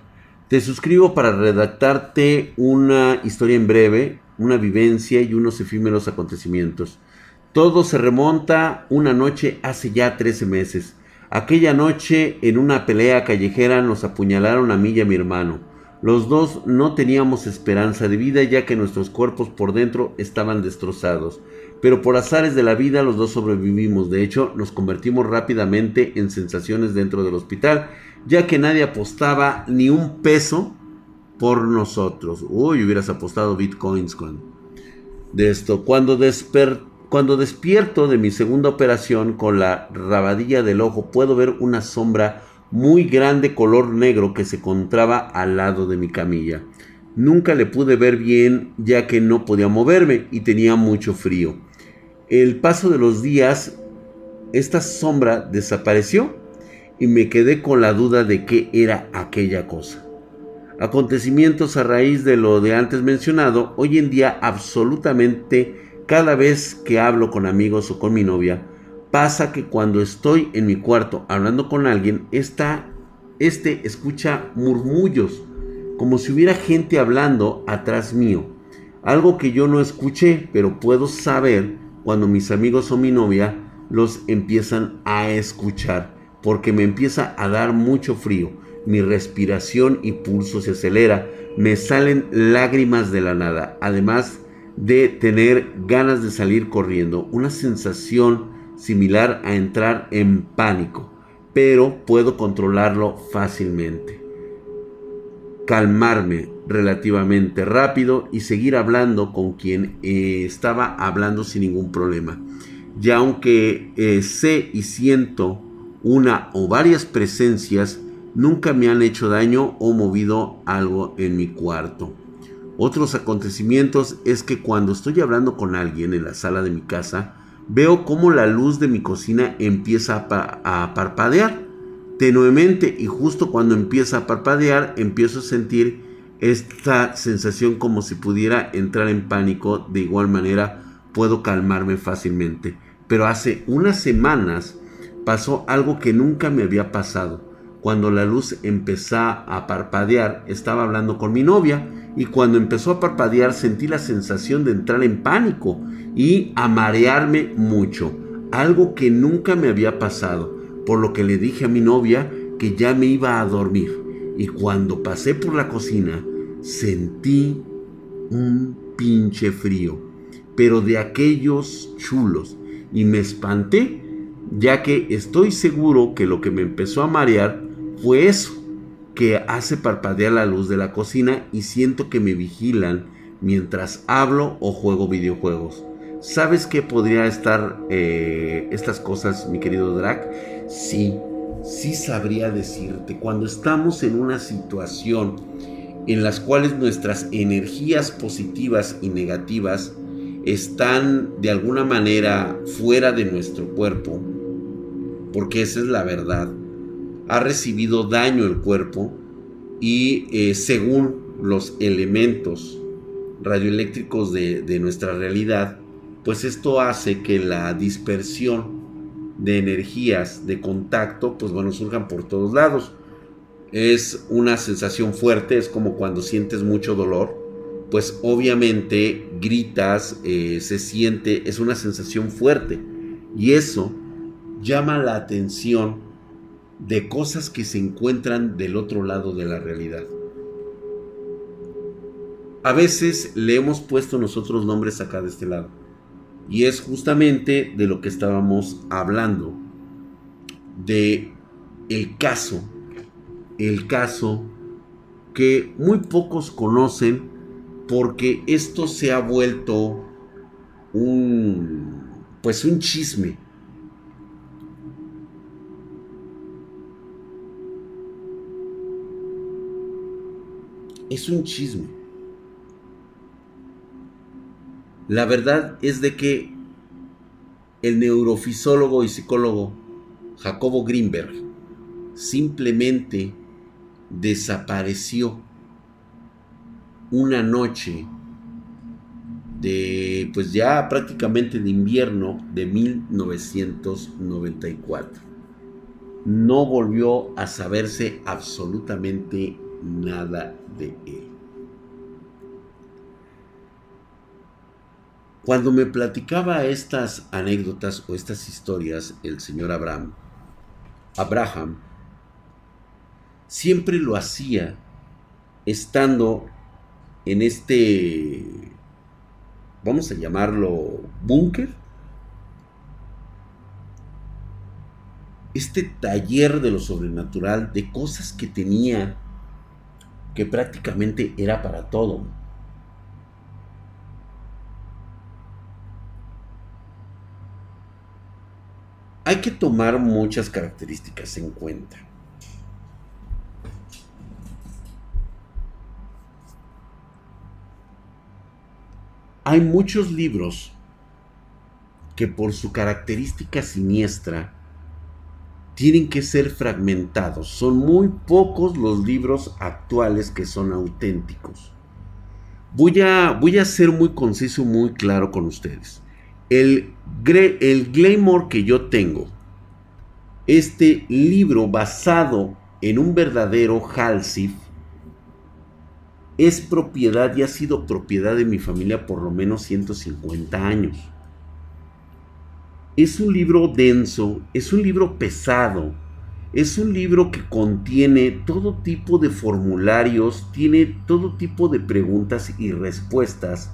Te suscribo para redactarte una historia en breve, una vivencia y unos efímeros acontecimientos. Todo se remonta una noche hace ya 13 meses. Aquella noche, en una pelea callejera, nos apuñalaron a mí y a mi hermano. Los dos no teníamos esperanza de vida ya que nuestros cuerpos por dentro estaban destrozados pero por azares de la vida los dos sobrevivimos. De hecho, nos convertimos rápidamente en sensaciones dentro del hospital, ya que nadie apostaba ni un peso por nosotros. Uy, hubieras apostado bitcoins con de esto. Cuando, cuando despierto de mi segunda operación con la rabadilla del ojo, puedo ver una sombra muy grande color negro que se encontraba al lado de mi camilla. Nunca le pude ver bien ya que no podía moverme y tenía mucho frío el paso de los días, esta sombra desapareció y me quedé con la duda de qué era aquella cosa. Acontecimientos a raíz de lo de antes mencionado, hoy en día absolutamente cada vez que hablo con amigos o con mi novia, pasa que cuando estoy en mi cuarto hablando con alguien, esta, este escucha murmullos, como si hubiera gente hablando atrás mío. Algo que yo no escuché, pero puedo saber cuando mis amigos o mi novia los empiezan a escuchar, porque me empieza a dar mucho frío, mi respiración y pulso se acelera, me salen lágrimas de la nada, además de tener ganas de salir corriendo, una sensación similar a entrar en pánico, pero puedo controlarlo fácilmente. Calmarme, relativamente rápido y seguir hablando con quien eh, estaba hablando sin ningún problema. Ya aunque eh, sé y siento una o varias presencias, nunca me han hecho daño o movido algo en mi cuarto. Otros acontecimientos es que cuando estoy hablando con alguien en la sala de mi casa, veo como la luz de mi cocina empieza a, a parpadear tenuemente y justo cuando empieza a parpadear empiezo a sentir esta sensación como si pudiera entrar en pánico, de igual manera puedo calmarme fácilmente. Pero hace unas semanas pasó algo que nunca me había pasado. Cuando la luz empezó a parpadear, estaba hablando con mi novia y cuando empezó a parpadear sentí la sensación de entrar en pánico y a marearme mucho. Algo que nunca me había pasado, por lo que le dije a mi novia que ya me iba a dormir y cuando pasé por la cocina sentí un pinche frío, pero de aquellos chulos, y me espanté, ya que estoy seguro que lo que me empezó a marear fue eso, que hace parpadear la luz de la cocina y siento que me vigilan mientras hablo o juego videojuegos. ¿Sabes qué podría estar eh, estas cosas, mi querido Drac? Sí, sí sabría decirte. Cuando estamos en una situación en las cuales nuestras energías positivas y negativas están de alguna manera fuera de nuestro cuerpo, porque esa es la verdad, ha recibido daño el cuerpo y eh, según los elementos radioeléctricos de, de nuestra realidad, pues esto hace que la dispersión de energías de contacto, pues bueno, surjan por todos lados. Es una sensación fuerte, es como cuando sientes mucho dolor, pues obviamente gritas, eh, se siente, es una sensación fuerte. Y eso llama la atención de cosas que se encuentran del otro lado de la realidad. A veces le hemos puesto nosotros nombres acá de este lado. Y es justamente de lo que estábamos hablando. De el caso. El caso que muy pocos conocen porque esto se ha vuelto un pues un chisme. Es un chisme. La verdad es de que el neurofisólogo y psicólogo Jacobo Greenberg simplemente desapareció una noche de pues ya prácticamente de invierno de 1994. No volvió a saberse absolutamente nada Cuando me platicaba estas anécdotas o estas historias el señor Abraham, Abraham, siempre lo hacía estando en este, vamos a llamarlo, búnker. Este taller de lo sobrenatural, de cosas que tenía, que prácticamente era para todo. Hay que tomar muchas características en cuenta. Hay muchos libros que por su característica siniestra tienen que ser fragmentados. Son muy pocos los libros actuales que son auténticos. Voy a, voy a ser muy conciso, muy claro con ustedes. El, el Glamour que yo tengo, este libro basado en un verdadero Halsif, es propiedad y ha sido propiedad de mi familia por lo menos 150 años. Es un libro denso, es un libro pesado, es un libro que contiene todo tipo de formularios, tiene todo tipo de preguntas y respuestas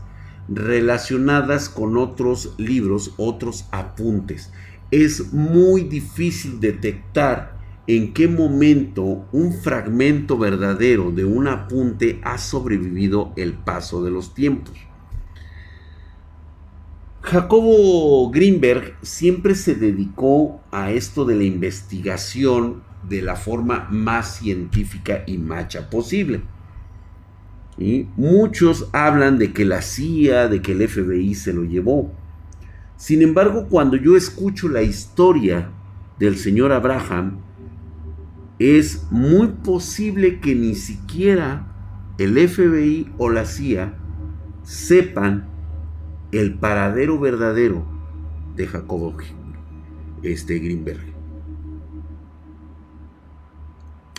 relacionadas con otros libros, otros apuntes. Es muy difícil detectar en qué momento un fragmento verdadero de un apunte ha sobrevivido el paso de los tiempos. Jacobo Greenberg siempre se dedicó a esto de la investigación de la forma más científica y macha posible. Muchos hablan de que la CIA, de que el FBI se lo llevó. Sin embargo, cuando yo escucho la historia del señor Abraham, es muy posible que ni siquiera el FBI o la CIA sepan el paradero verdadero de Jacobo este Greenberg.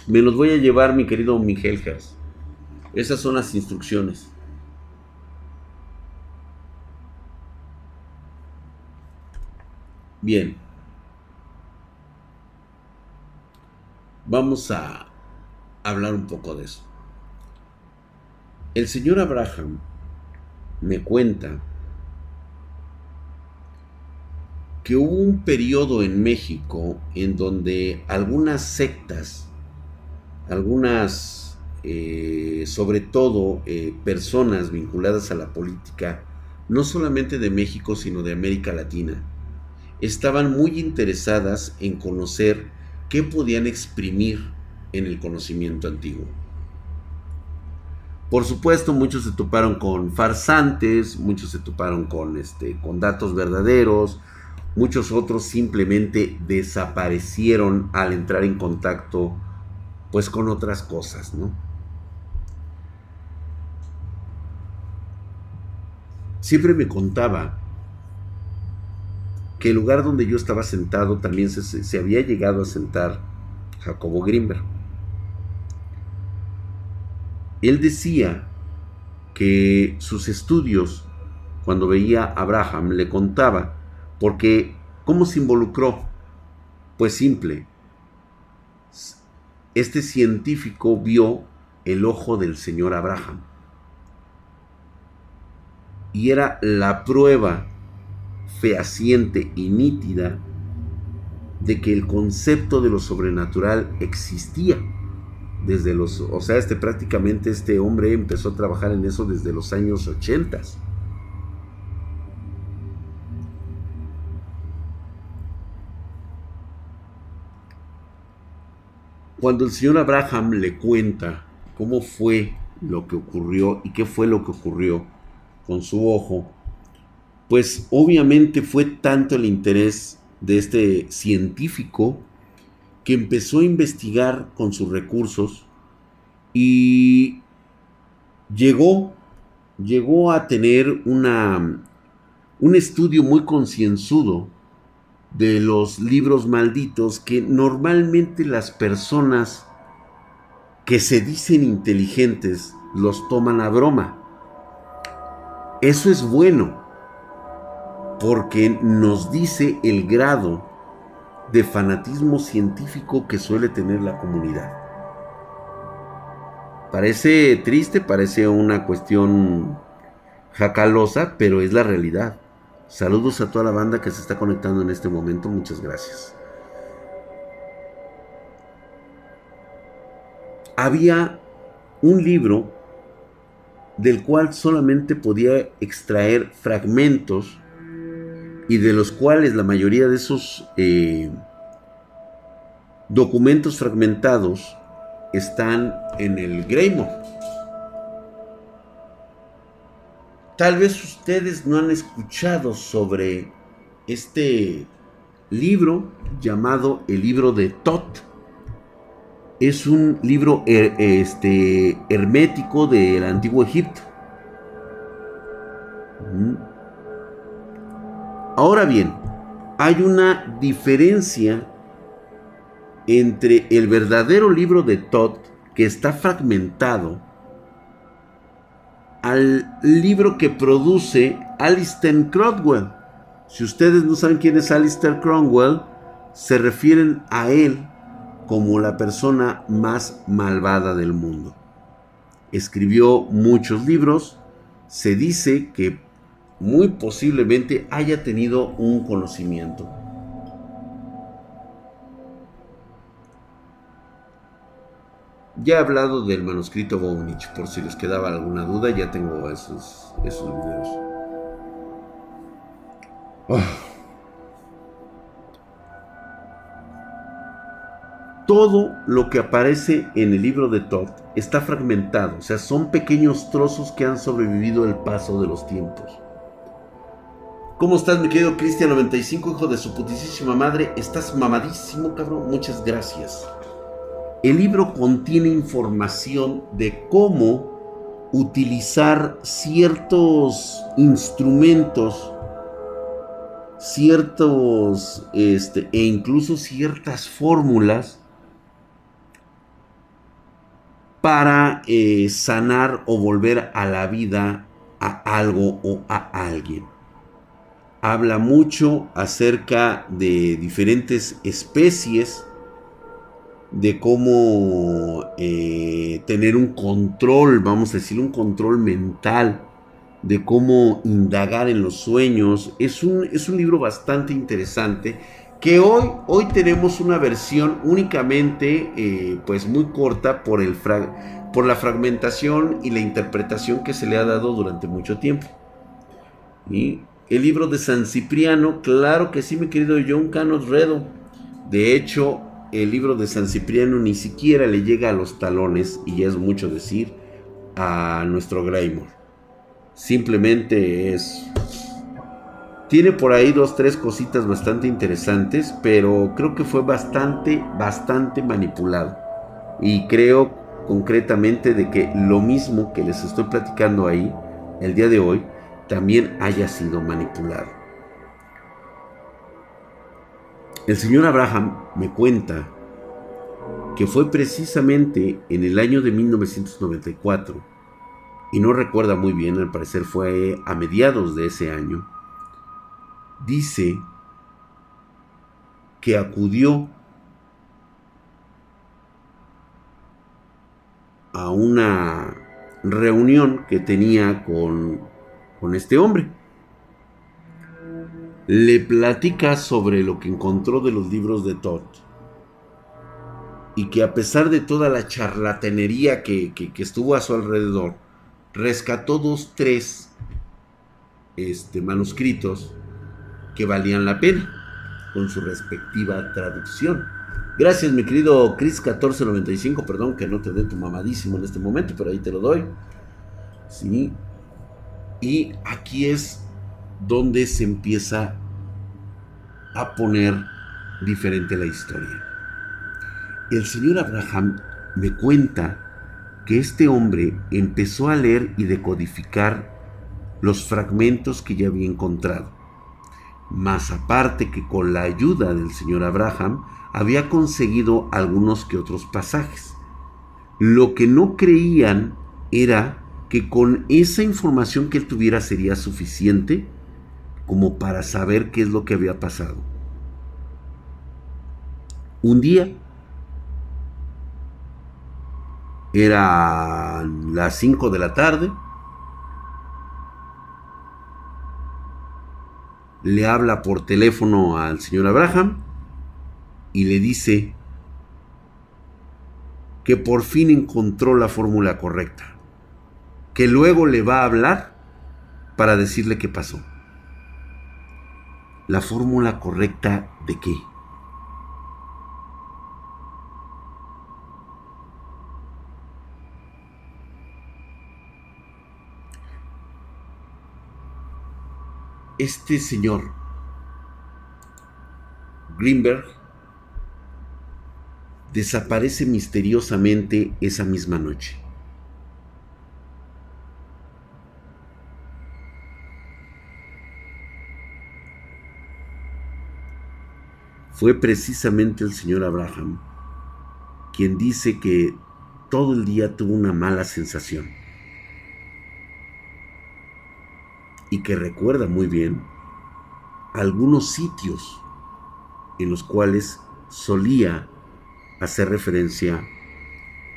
Me los voy a llevar, mi querido Miguel Hers. Esas son las instrucciones. Bien. Vamos a hablar un poco de eso. El señor Abraham me cuenta que hubo un periodo en México en donde algunas sectas algunas, eh, sobre todo eh, personas vinculadas a la política, no solamente de México, sino de América Latina, estaban muy interesadas en conocer qué podían exprimir en el conocimiento antiguo. Por supuesto, muchos se toparon con farsantes, muchos se toparon con, este, con datos verdaderos, muchos otros simplemente desaparecieron al entrar en contacto pues con otras cosas, ¿no? Siempre me contaba que el lugar donde yo estaba sentado también se, se había llegado a sentar Jacobo Grimberg. Él decía que sus estudios, cuando veía a Abraham, le contaba, porque ¿cómo se involucró? Pues simple. Este científico vio el ojo del señor Abraham. Y era la prueba fehaciente y nítida de que el concepto de lo sobrenatural existía desde los, o sea, este prácticamente este hombre empezó a trabajar en eso desde los años 80. Cuando el señor Abraham le cuenta cómo fue lo que ocurrió y qué fue lo que ocurrió con su ojo, pues obviamente fue tanto el interés de este científico que empezó a investigar con sus recursos y llegó, llegó a tener una, un estudio muy concienzudo de los libros malditos que normalmente las personas que se dicen inteligentes los toman a broma. Eso es bueno, porque nos dice el grado de fanatismo científico que suele tener la comunidad. Parece triste, parece una cuestión jacalosa, pero es la realidad. Saludos a toda la banda que se está conectando en este momento, muchas gracias. Había un libro del cual solamente podía extraer fragmentos y de los cuales la mayoría de esos eh, documentos fragmentados están en el Greymore. Tal vez ustedes no han escuchado sobre este libro llamado el libro de Tot. Es un libro eh, este, hermético del antiguo Egipto. Ahora bien, hay una diferencia entre el verdadero libro de Todd, que está fragmentado, al libro que produce Alistair Cromwell. Si ustedes no saben quién es Alistair Cromwell, se refieren a él como la persona más malvada del mundo. Escribió muchos libros, se dice que muy posiblemente haya tenido un conocimiento. Ya he hablado del manuscrito Voynich, por si les quedaba alguna duda, ya tengo esos, esos videos. Ah. Todo lo que aparece en el libro de Todd está fragmentado, o sea, son pequeños trozos que han sobrevivido el paso de los tiempos. ¿Cómo estás, mi querido Cristian95, hijo de su putísima madre? Estás mamadísimo, cabrón. Muchas gracias. El libro contiene información de cómo utilizar ciertos instrumentos, ciertos, este, e incluso ciertas fórmulas para eh, sanar o volver a la vida a algo o a alguien. Habla mucho acerca de diferentes especies, de cómo eh, tener un control, vamos a decir, un control mental, de cómo indagar en los sueños. Es un, es un libro bastante interesante que hoy, hoy tenemos una versión únicamente eh, pues muy corta por, el por la fragmentación y la interpretación que se le ha dado durante mucho tiempo. Y el libro de San Cipriano, claro que sí, mi querido John Canos Redo. De hecho, el libro de San Cipriano ni siquiera le llega a los talones, y es mucho decir, a nuestro Greymore. Simplemente es tiene por ahí dos, tres cositas bastante interesantes, pero creo que fue bastante, bastante manipulado. Y creo concretamente de que lo mismo que les estoy platicando ahí, el día de hoy, también haya sido manipulado. El señor Abraham me cuenta que fue precisamente en el año de 1994, y no recuerda muy bien, al parecer fue a mediados de ese año, dice que acudió a una reunión que tenía con, con este hombre. Le platica sobre lo que encontró de los libros de Todd. Y que a pesar de toda la charlatanería que, que, estuvo a su alrededor, rescató dos, tres este, manuscritos que valían la pena, con su respectiva traducción. Gracias, mi querido Chris1495, perdón que no te dé tu mamadísimo en este momento, pero ahí te lo doy. ¿Sí? Y aquí es donde se empieza a poner diferente la historia. El señor Abraham me cuenta que este hombre empezó a leer y decodificar los fragmentos que ya había encontrado más aparte que con la ayuda del señor Abraham había conseguido algunos que otros pasajes. Lo que no creían era que con esa información que él tuviera sería suficiente como para saber qué es lo que había pasado. Un día era las 5 de la tarde, le habla por teléfono al señor Abraham y le dice que por fin encontró la fórmula correcta, que luego le va a hablar para decirle qué pasó. ¿La fórmula correcta de qué? este señor Greenberg desaparece misteriosamente esa misma noche. Fue precisamente el señor Abraham quien dice que todo el día tuvo una mala sensación. Y que recuerda muy bien algunos sitios en los cuales solía hacer referencia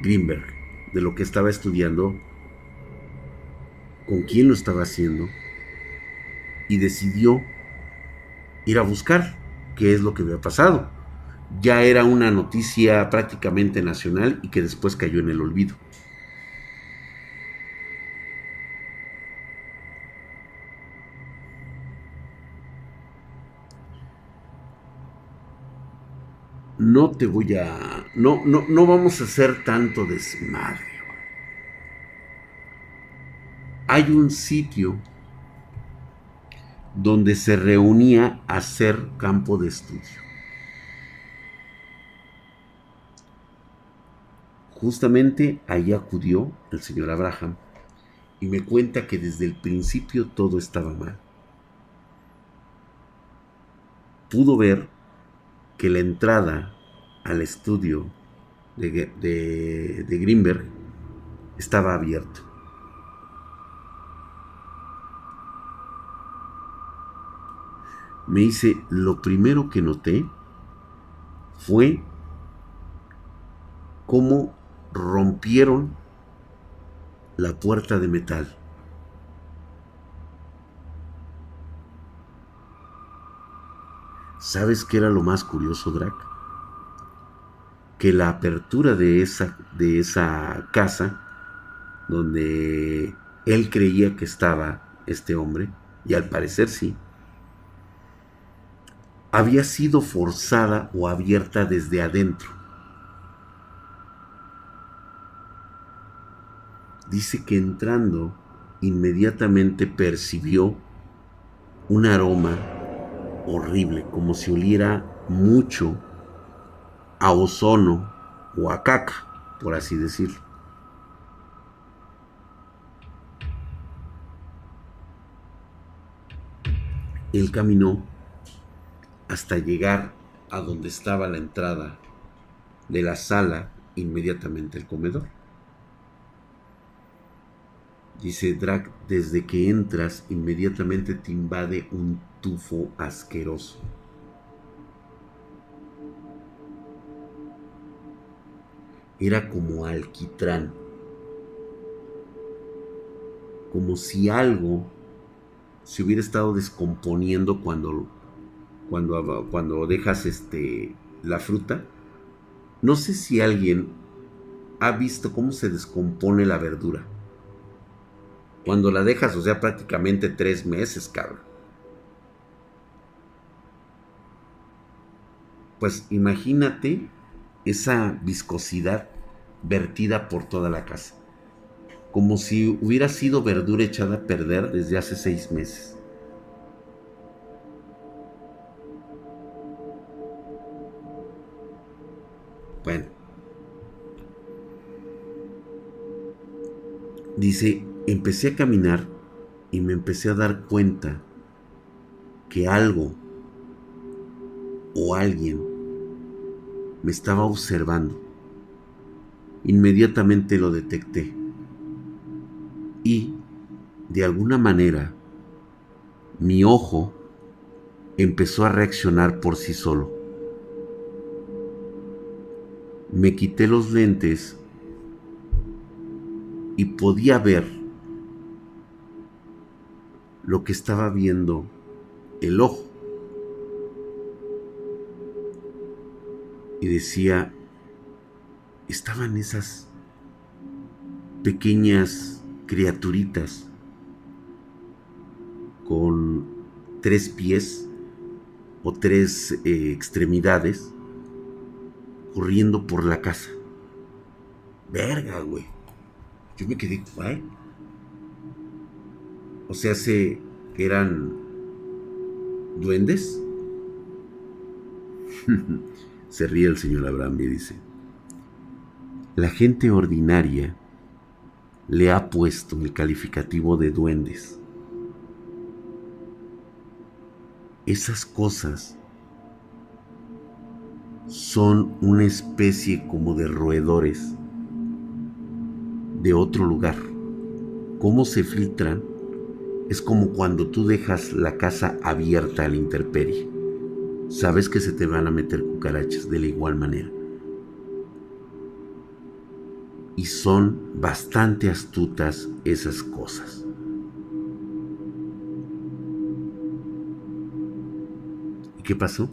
Greenberg de lo que estaba estudiando, con quién lo estaba haciendo, y decidió ir a buscar qué es lo que había pasado. Ya era una noticia prácticamente nacional y que después cayó en el olvido. no te voy a. No, no, no vamos a hacer tanto desmadre. Hay un sitio donde se reunía a hacer campo de estudio. Justamente ahí acudió el señor Abraham y me cuenta que desde el principio todo estaba mal. Pudo ver que la entrada al estudio de, Greenberg estaba abierto. Me dice, lo primero que noté fue cómo rompieron la puerta de metal. ¿Sabes qué era lo más curioso, Drac? Que la apertura de esa, de esa casa, donde él creía que estaba este hombre, y al parecer sí, había sido forzada o abierta desde adentro. Dice que entrando inmediatamente percibió un aroma horrible, como si oliera mucho a ozono o a caca, por así decirlo. Él caminó hasta llegar a donde estaba la entrada de la sala, inmediatamente el comedor. Dice Drag, desde que entras, inmediatamente te invade un tufo asqueroso. Era como alquitrán, como si algo se hubiera estado descomponiendo cuando, cuando, cuando dejas este, la fruta. No sé si alguien ha visto cómo se descompone la verdura. Cuando la dejas, o sea, prácticamente tres meses, cabrón. Pues imagínate esa viscosidad vertida por toda la casa. Como si hubiera sido verdura echada a perder desde hace seis meses. Bueno. Dice, empecé a caminar y me empecé a dar cuenta que algo o alguien me estaba observando. Inmediatamente lo detecté y de alguna manera mi ojo empezó a reaccionar por sí solo. Me quité los lentes y podía ver lo que estaba viendo el ojo. Y decía, estaban esas pequeñas criaturitas con tres pies o tres eh, extremidades corriendo por la casa. Verga, güey. Yo me quedé, ¿qué? O sea, se eran duendes. se ríe el señor Abraham y dice, la gente ordinaria le ha puesto el calificativo de duendes. Esas cosas son una especie como de roedores de otro lugar. ¿Cómo se filtran? es como cuando tú dejas la casa abierta a la intemperie. Sabes que se te van a meter cucarachas de la igual manera. Y son bastante astutas esas cosas. ¿Y qué pasó?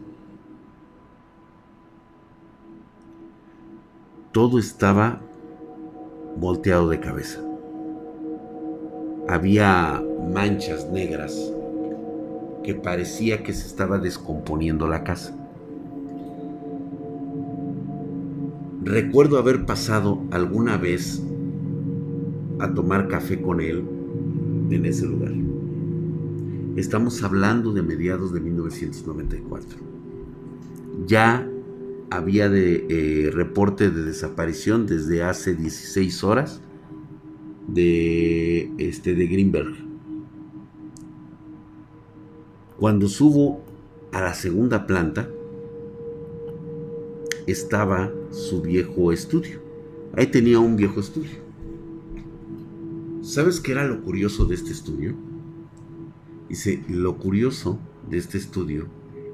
Todo estaba volteado de cabeza había manchas negras que parecía que se estaba descomponiendo la casa. Recuerdo haber pasado alguna vez a tomar café con él en ese lugar. Estamos hablando de mediados de 1994. Ya había de eh, reporte de desaparición desde hace 16 horas de, este, de Greenberg. Cuando subo a la segunda planta, estaba su viejo estudio. Ahí tenía un viejo estudio. ¿Sabes qué era lo curioso de este estudio? Dice, lo curioso de este estudio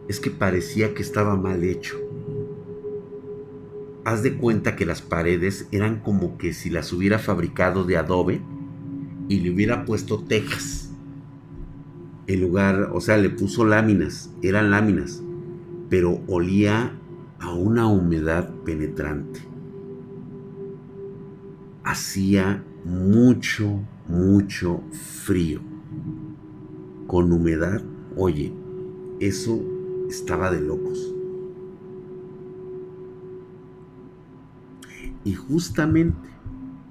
es que parecía que estaba mal hecho haz de cuenta que las paredes eran como que si las hubiera fabricado de adobe y le hubiera puesto tejas. En lugar, o sea, le puso láminas, eran láminas. pero olía a una humedad penetrante. Hacía mucho, mucho frío. Con humedad, oye, eso estaba de locos. Y justamente,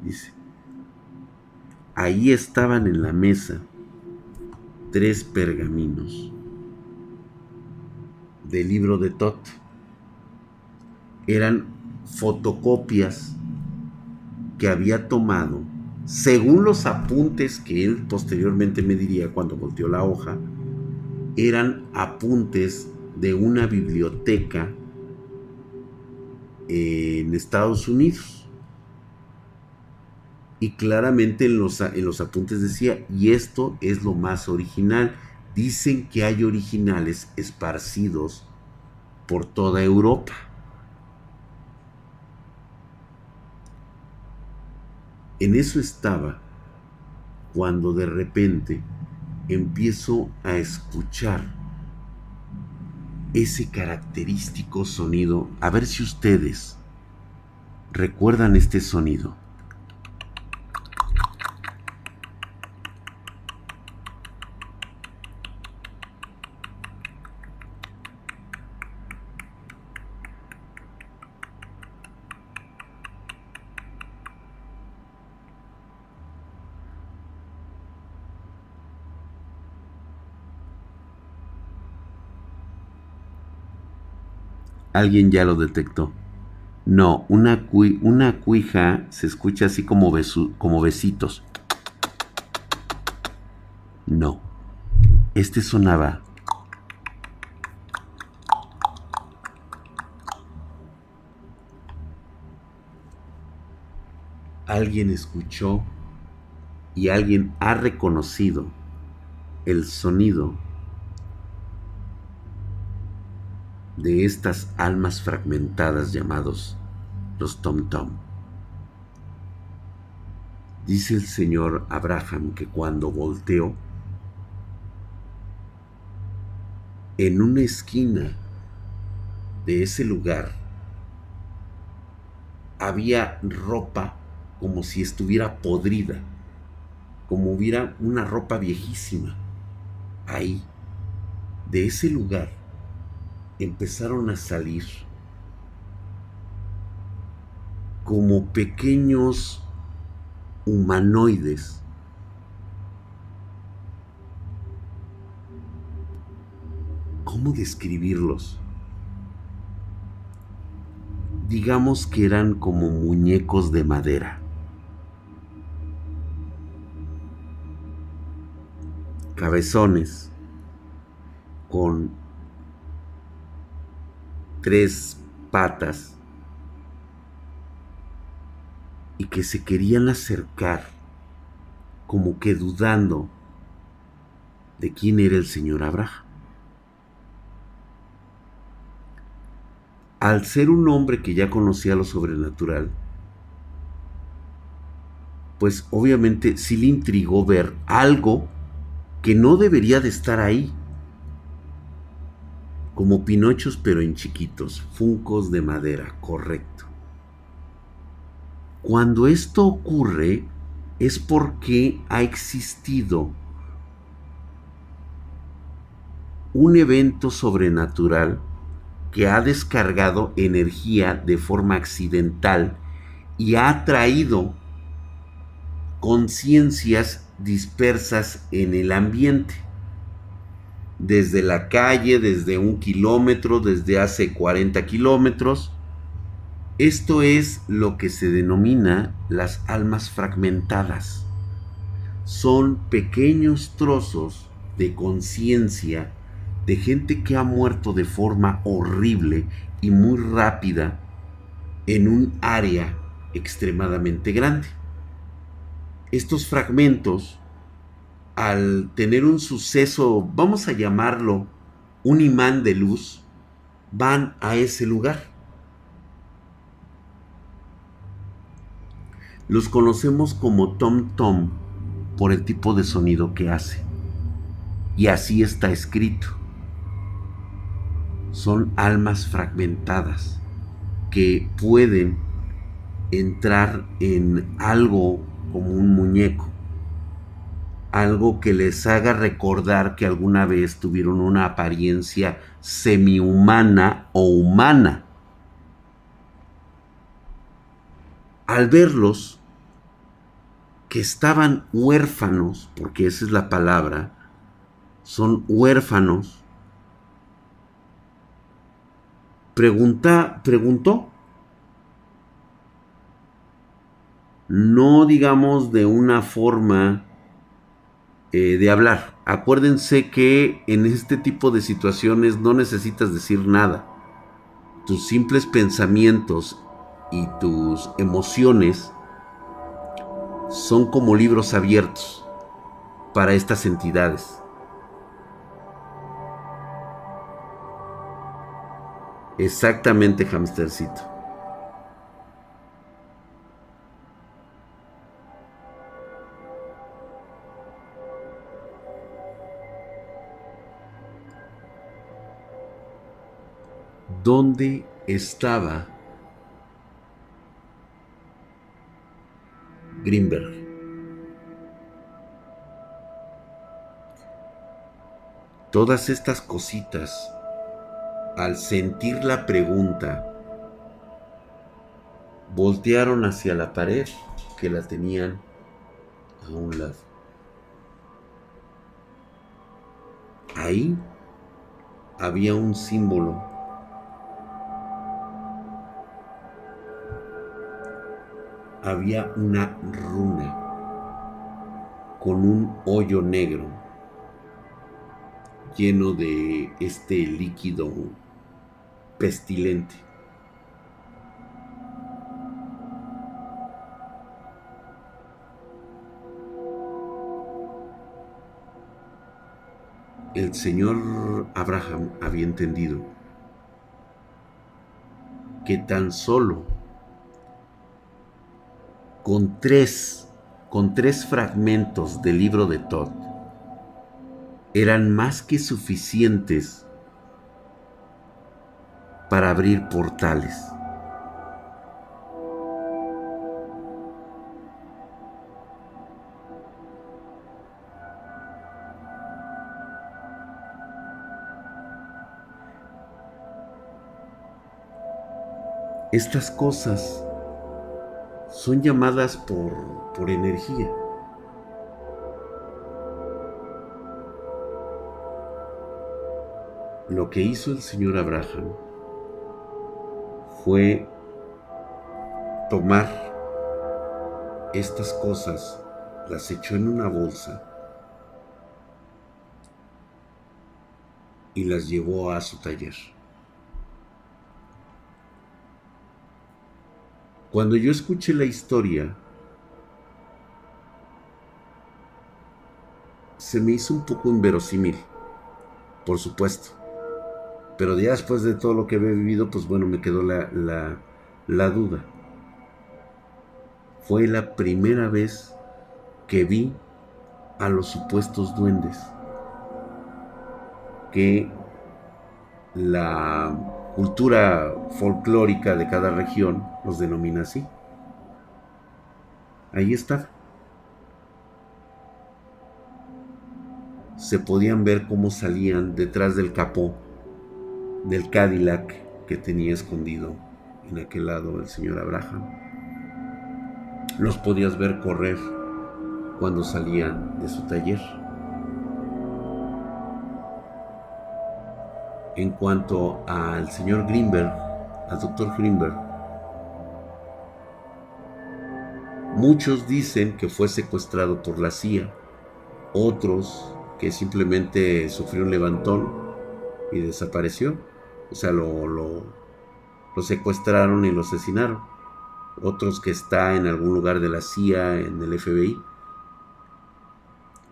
dice, ahí estaban en la mesa tres pergaminos del libro de Tot. Eran fotocopias que había tomado, según los apuntes que él posteriormente me diría cuando volteó la hoja, eran apuntes de una biblioteca en Estados Unidos. Y claramente en los, en los apuntes decía, y esto es lo más original. Dicen que hay originales esparcidos por toda Europa. En eso estaba cuando de repente empiezo a escuchar ese característico sonido. A ver si ustedes recuerdan este sonido. Alguien ya lo detectó. No, una, una cuija se escucha así como, como besitos. No. Este sonaba. Alguien escuchó y alguien ha reconocido el sonido de estas almas fragmentadas llamados los Tom Tom. Dice el señor Abraham que cuando volteó, en una esquina de ese lugar había ropa como si estuviera podrida, como hubiera una ropa viejísima. Ahí, de ese lugar, empezaron a salir como pequeños humanoides ¿Cómo describirlos? Digamos que eran como muñecos de madera. Cabezones con tres patas y que se querían acercar como que dudando de quién era el señor Abraham. Al ser un hombre que ya conocía lo sobrenatural, pues obviamente sí le intrigó ver algo que no debería de estar ahí como pinochos pero en chiquitos, funcos de madera, correcto. Cuando esto ocurre es porque ha existido un evento sobrenatural que ha descargado energía de forma accidental y ha traído conciencias dispersas en el ambiente desde la calle, desde un kilómetro, desde hace 40 kilómetros. Esto es lo que se denomina las almas fragmentadas. Son pequeños trozos de conciencia de gente que ha muerto de forma horrible y muy rápida en un área extremadamente grande. Estos fragmentos al tener un suceso, vamos a llamarlo un imán de luz, van a ese lugar. Los conocemos como tom tom por el tipo de sonido que hace. Y así está escrito. son almas fragmentadas que pueden entrar en algo como un muñeco, algo que les haga recordar que alguna vez tuvieron una apariencia semi-humana o humana. Al verlos, que estaban huérfanos, porque esa es la palabra, son huérfanos, pregunta, preguntó, no digamos de una forma eh, de hablar. Acuérdense que en este tipo de situaciones no necesitas decir nada. Tus simples pensamientos y tus emociones son como libros abiertos para estas entidades. Exactamente, hamstercito. ¿Dónde estaba Greenberg? Todas estas cositas al sentir la pregunta, voltearon hacia la pared que la tenían a un lado. Ahí había un símbolo. Había una runa con un hoyo negro lleno de este líquido pestilente. El señor Abraham había entendido que tan solo con tres, con tres fragmentos del libro de Todd eran más que suficientes para abrir portales. Estas cosas son llamadas por, por energía. Lo que hizo el señor Abraham fue tomar estas cosas, las echó en una bolsa y las llevó a su taller. Cuando yo escuché la historia, se me hizo un poco inverosímil, por supuesto. Pero ya después de todo lo que había vivido, pues bueno, me quedó la, la, duda. Fue la primera vez que vi a los supuestos duendes. Que la cultura folclórica de cada región los denomina así. Ahí está. Se podían ver cómo salían detrás del capó del Cadillac que tenía escondido en aquel lado el señor Abraham. Los podías ver correr cuando salían de su taller. En cuanto al señor Greenberg, al doctor Greenberg, muchos dicen que fue secuestrado por la CIA, otros que simplemente sufrió un levantón y desapareció. O sea, lo, lo, secuestraron y lo asesinaron. Otros que está en algún lugar de la CIA, en el FBI.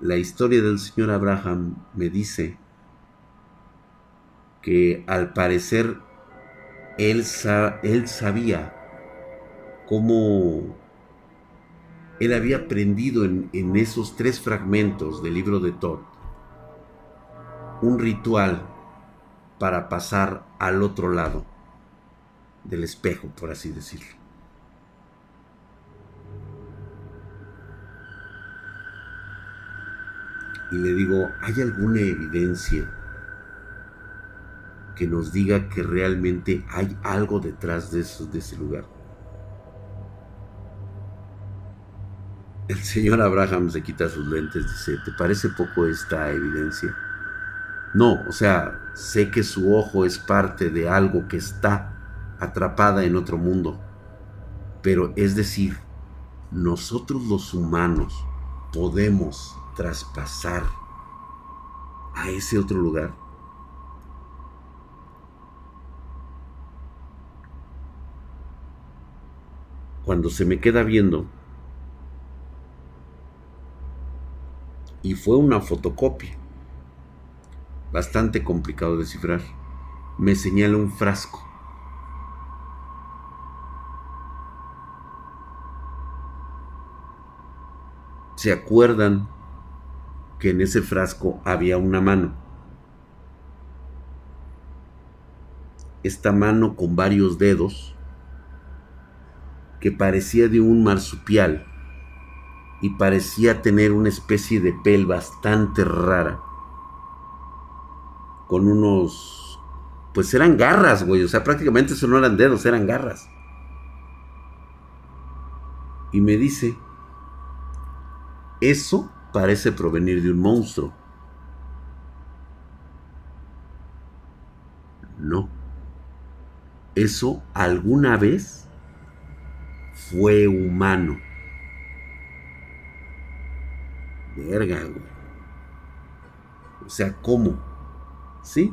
La historia del señor Abraham me dice al parecer él, él sabía cómo él había aprendido en, en, esos tres fragmentos del libro de Todd un ritual para pasar al otro lado del espejo, por así decirlo. Y le digo, ¿hay alguna evidencia que nos diga que realmente hay algo detrás de, de ese lugar? El señor Abraham se quita sus lentes, dice, ¿te parece poco esta evidencia? No, o sea, sé que su ojo es parte de algo que está atrapada en otro mundo. Pero es decir, nosotros los humanos podemos traspasar a ese otro lugar. Cuando se me queda viendo, y fue una fotocopia, bastante complicado de descifrar, me señala un frasco. ¿Se acuerdan que en ese frasco había una mano? Esta mano con varios dedos que parecía de un marsupial y parecía tener una especie de pel bastante rara. Con unos... Pues eran garras, güey. O sea, prácticamente eso no eran dedos, eran garras. Y me dice, eso parece provenir de un monstruo. No. Eso alguna vez fue humano. Verga, O sea, ¿cómo? ¿Sí?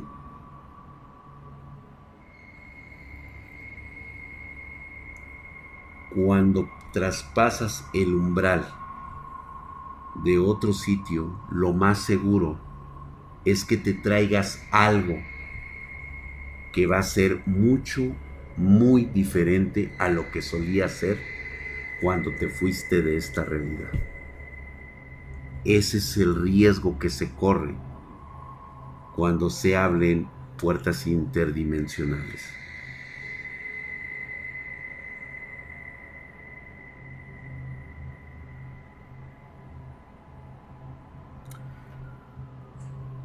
Cuando traspasas el umbral de otro sitio, lo más seguro es que te traigas algo que va a ser mucho, muy diferente a lo que solía ser cuando te fuiste de esta realidad. Ese es el riesgo que se corre cuando se hablen puertas interdimensionales.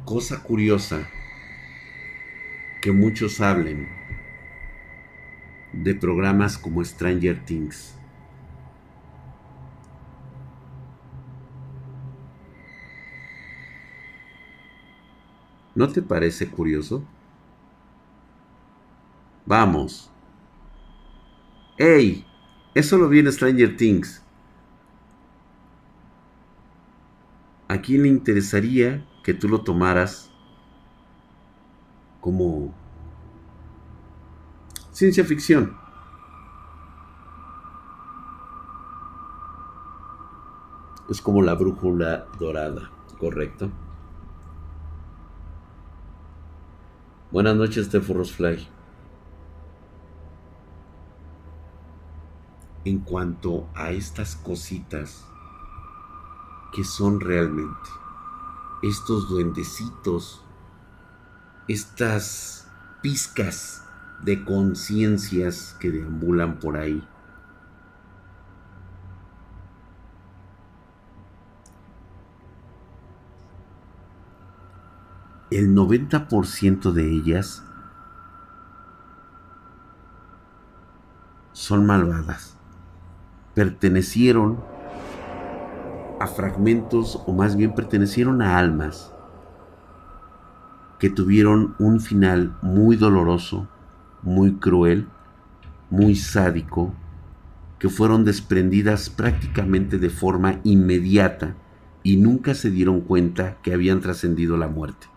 Cosa curiosa que muchos hablen de programas como Stranger Things. ¿No te parece curioso? Vamos. ¡Ey! Eso lo viene Stranger Things. ¿A quién le interesaría que tú lo tomaras como ciencia ficción? Es como la brújula dorada, ¿correcto? Buenas noches, Fly. En cuanto a estas cositas que son realmente estos duendecitos, estas pizcas de conciencias que deambulan por ahí. el 90% de ellas son malvadas. Pertenecieron a fragmentos, o más bien pertenecieron a almas que tuvieron un final muy doloroso, muy cruel, muy sádico, que fueron desprendidas prácticamente de forma inmediata y nunca se dieron cuenta que habían trascendido la muerte.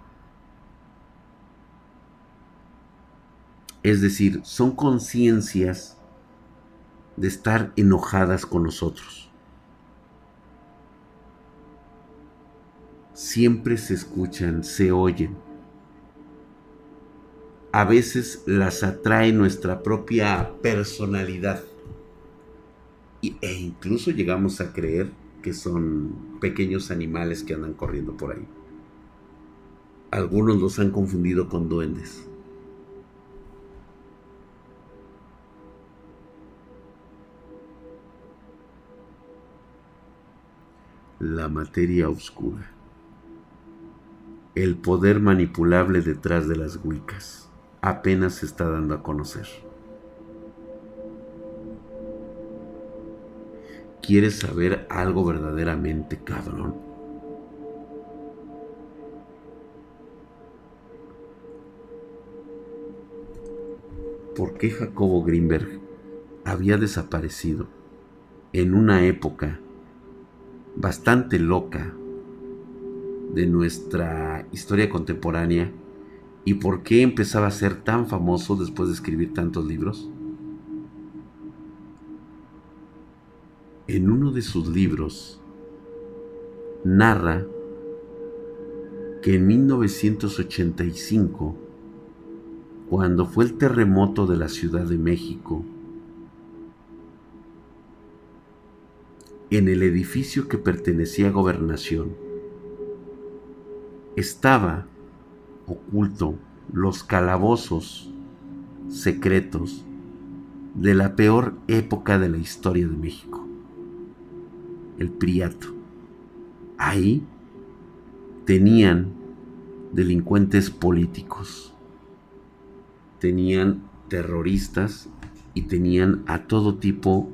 Es decir, son conciencias de estar enojadas con nosotros. Siempre se escuchan, se oyen a veces las atrae nuestra propia personalidad. Y, e incluso llegamos a creer que son pequeños animales que andan corriendo por ahí. Algunos los han confundido con duendes. La materia oscura. El poder manipulable detrás de las Wiccas apenas se está dando a conocer. ¿Quieres saber algo verdaderamente cabrón? ¿Por qué Jacobo Greenberg había desaparecido en una época bastante loca de nuestra historia contemporánea y por qué empezaba a ser tan famoso después de escribir tantos libros? En uno de sus libros narra que en 1985, cuando fue el terremoto de la Ciudad de México, en el edificio que pertenecía a gobernación, estaba oculto los calabozos secretos de la peor época de la historia de México, el Priato. Ahí tenían delincuentes políticos, tenían terroristas y tenían a todo tipo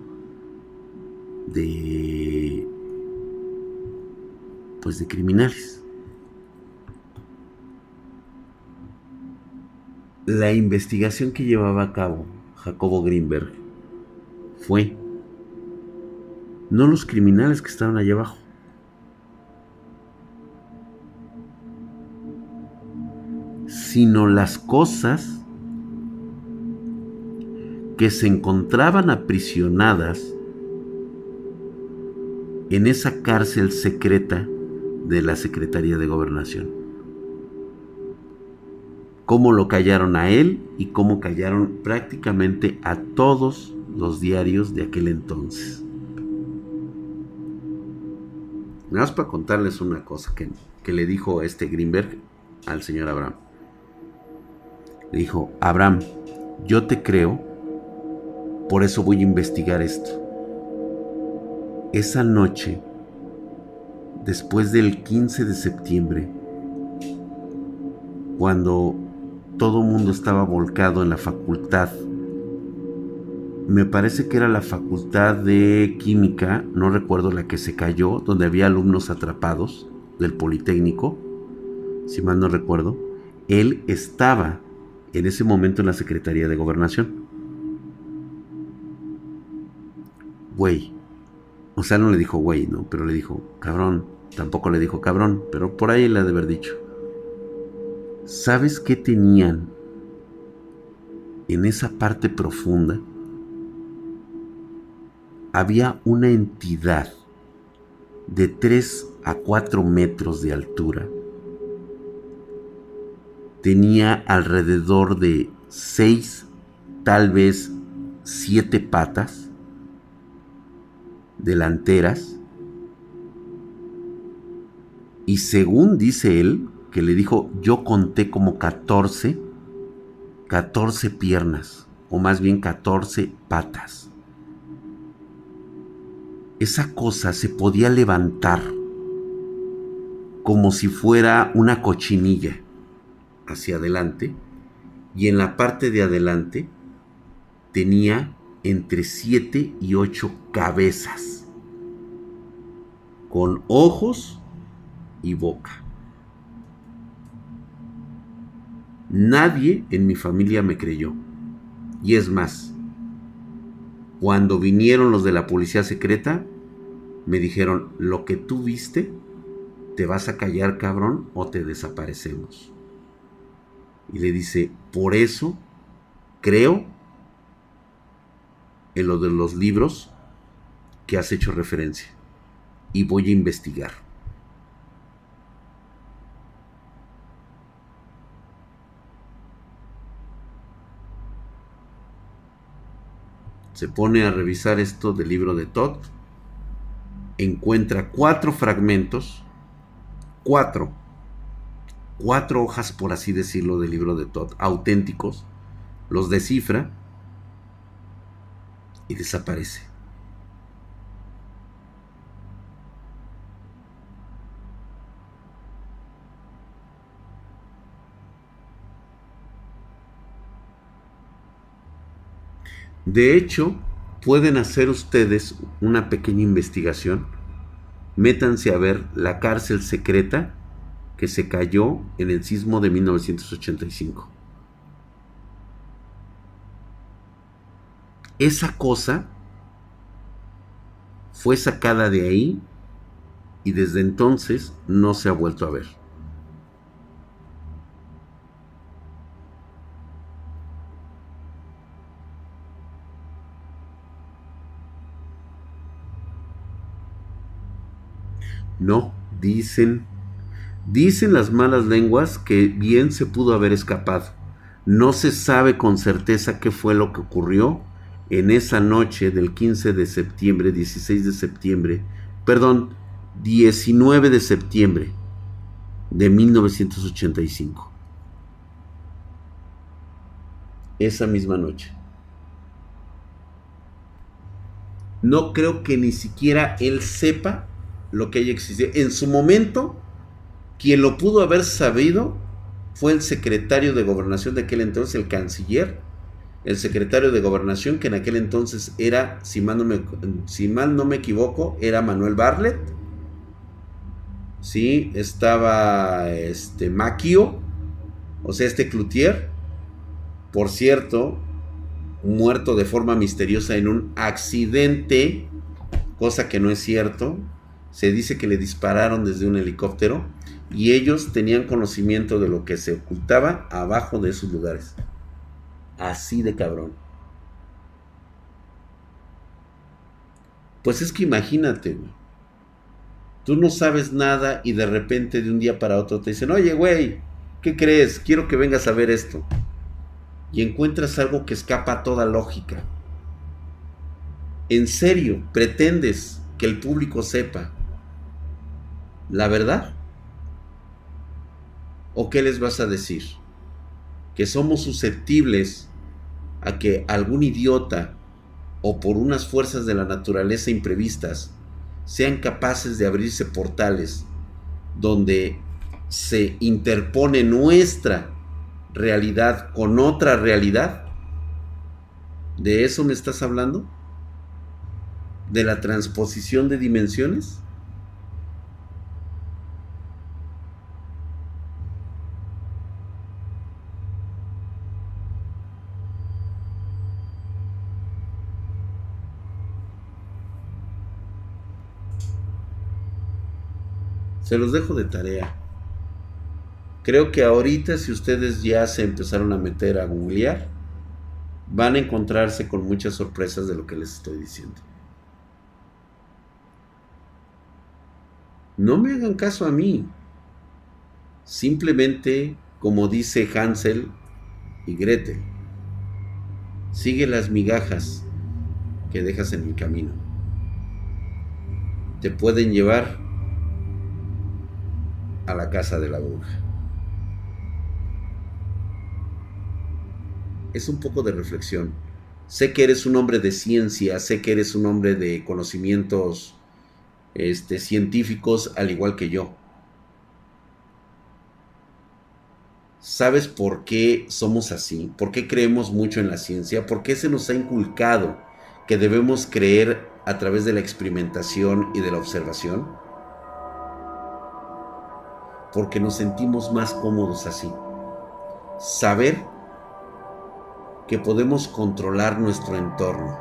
de pues de criminales. La investigación que llevaba a cabo Jacobo Greenberg fue no los criminales que estaban allá abajo, sino las cosas que se encontraban aprisionadas en esa cárcel secreta de la Secretaría de Gobernación. Cómo lo callaron a él y cómo callaron prácticamente a todos los diarios de aquel entonces. Nada más para contarles una cosa que, que le dijo este Greenberg al señor Abraham. Le dijo, Abraham, yo te creo, por eso voy a investigar esto esa noche, después del 15 de septiembre, cuando todo el mundo estaba volcado en la facultad, me parece que era la facultad de química, no recuerdo la que se cayó, donde había alumnos atrapados del Politécnico, si mal no recuerdo, él estaba en ese momento en la Secretaría de Gobernación. Güey, o sea, no le dijo güey, no, pero le dijo cabrón. Tampoco le dijo cabrón, pero por ahí le ha de haber dicho. ¿Sabes qué tenían en esa parte profunda? Había una entidad de 3 a 4 metros de altura. Tenía alrededor de 6, tal vez 7 patas delanteras. Y según dice él, que le dijo, yo conté como 14, 14 piernas, o más bien 14 patas. Esa cosa se podía levantar como si fuera una cochinilla hacia adelante y en la parte de adelante tenía entre 7 y 8 cabezas, con ojos y boca. Nadie en mi familia me creyó. Y es más, cuando vinieron los de la policía secreta, me dijeron, lo que tú viste, te vas a callar cabrón o te desaparecemos. Y le dice, por eso creo en lo de los libros que has hecho referencia y voy a investigar. Se pone a revisar esto del libro de Todd, encuentra cuatro fragmentos, cuatro, cuatro hojas por así decirlo del libro de Todd, auténticos, los descifra y desaparece. De hecho, pueden hacer ustedes una pequeña investigación. Métanse a ver la cárcel secreta que se cayó en el sismo de 1985. Esa cosa fue sacada de ahí y desde entonces no se ha vuelto a ver. No, dicen, dicen las malas lenguas que bien se pudo haber escapado. No se sabe con certeza qué fue lo que ocurrió en esa noche del 15 de septiembre, 16 de septiembre, perdón, 19 de septiembre de 1985. Esa misma noche. No creo que ni siquiera él sepa lo que haya existido. En su momento, quien lo pudo haber sabido fue el secretario de gobernación de aquel entonces, el canciller, el secretario de gobernación, que en aquel entonces era, si mal no me, si mal no me equivoco, era Manuel Barlet. Sí, estaba este Maquio, o sea, este Cloutier, por cierto, muerto de forma misteriosa en un accidente, cosa que no es cierto, se dice que le dispararon desde un helicóptero y ellos tenían conocimiento de lo que se ocultaba abajo de esos lugares. Así de cabrón. Pues es que imagínate, Tú no sabes nada y de repente de un día para otro te dicen, oye, güey, ¿qué crees? Quiero que vengas a ver esto. Y encuentras algo que escapa a toda lógica. En serio, pretendes que el público sepa la verdad? ¿O qué les vas a decir? Que somos susceptibles a que algún idiota o por unas fuerzas de la naturaleza imprevistas sean capaces de abrirse portales donde se interpone nuestra realidad con otra realidad? ¿De eso me estás hablando? ¿De la transposición de dimensiones? Se los dejo de tarea. Creo que ahorita si ustedes ya se empezaron a meter a googlear, van a encontrarse con muchas sorpresas de lo que les estoy diciendo. No me hagan caso a mí. Simplemente, como dice Hansel y Gretel, sigue las migajas que dejas en el camino. Te pueden llevar a la casa de la bruja. Es un poco de reflexión. Sé que eres un hombre de ciencia, sé que eres un hombre de conocimientos este, científicos al igual que yo. ¿Sabes por qué somos así? ¿Por qué creemos mucho en la ciencia? ¿Por qué se nos ha inculcado que debemos creer a través de la experimentación y de la observación? Porque nos sentimos más cómodos así. Saber que podemos controlar nuestro entorno.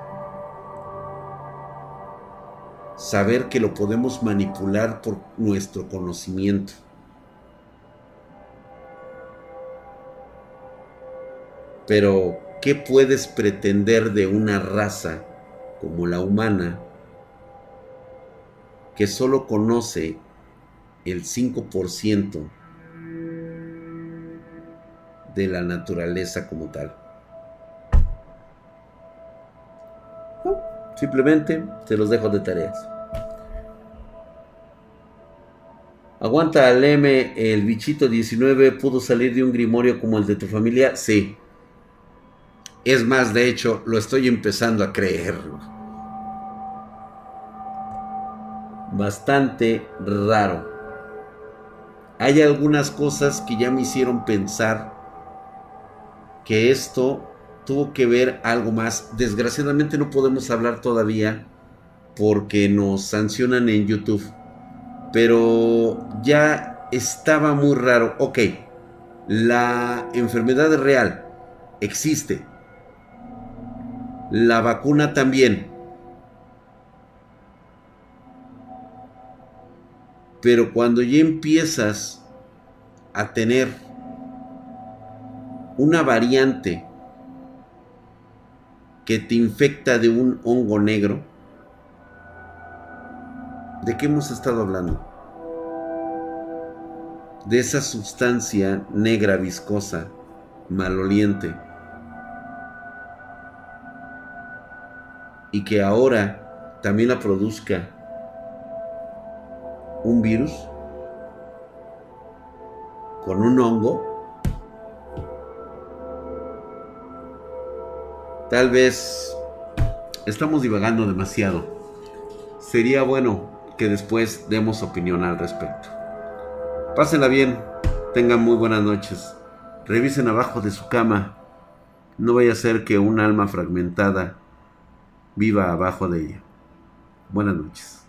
Saber que lo podemos manipular por nuestro conocimiento. Pero, ¿qué puedes pretender de una raza como la humana que solo conoce el 5% de la naturaleza como tal. simplemente se los dejo de tareas. Aguanta al M, el bichito 19 pudo salir de un grimorio como el de tu familia. Sí. Es más, de hecho, lo estoy empezando a creer. Bastante raro hay algunas cosas que ya me hicieron pensar que esto tuvo que ver algo más. Desgraciadamente no podemos hablar todavía porque nos sancionan en YouTube. Pero ya estaba muy raro. Ok, la enfermedad real, existe. La vacuna también. Pero cuando ya empiezas a tener una variante que te infecta de un hongo negro, ¿de qué hemos estado hablando? De esa sustancia negra, viscosa, maloliente, y que ahora también la produzca un virus con un hongo Tal vez estamos divagando demasiado. Sería bueno que después demos opinión al respecto. Pásenla bien, tengan muy buenas noches. Revisen abajo de su cama. No vaya a ser que un alma fragmentada viva abajo de ella. Buenas noches.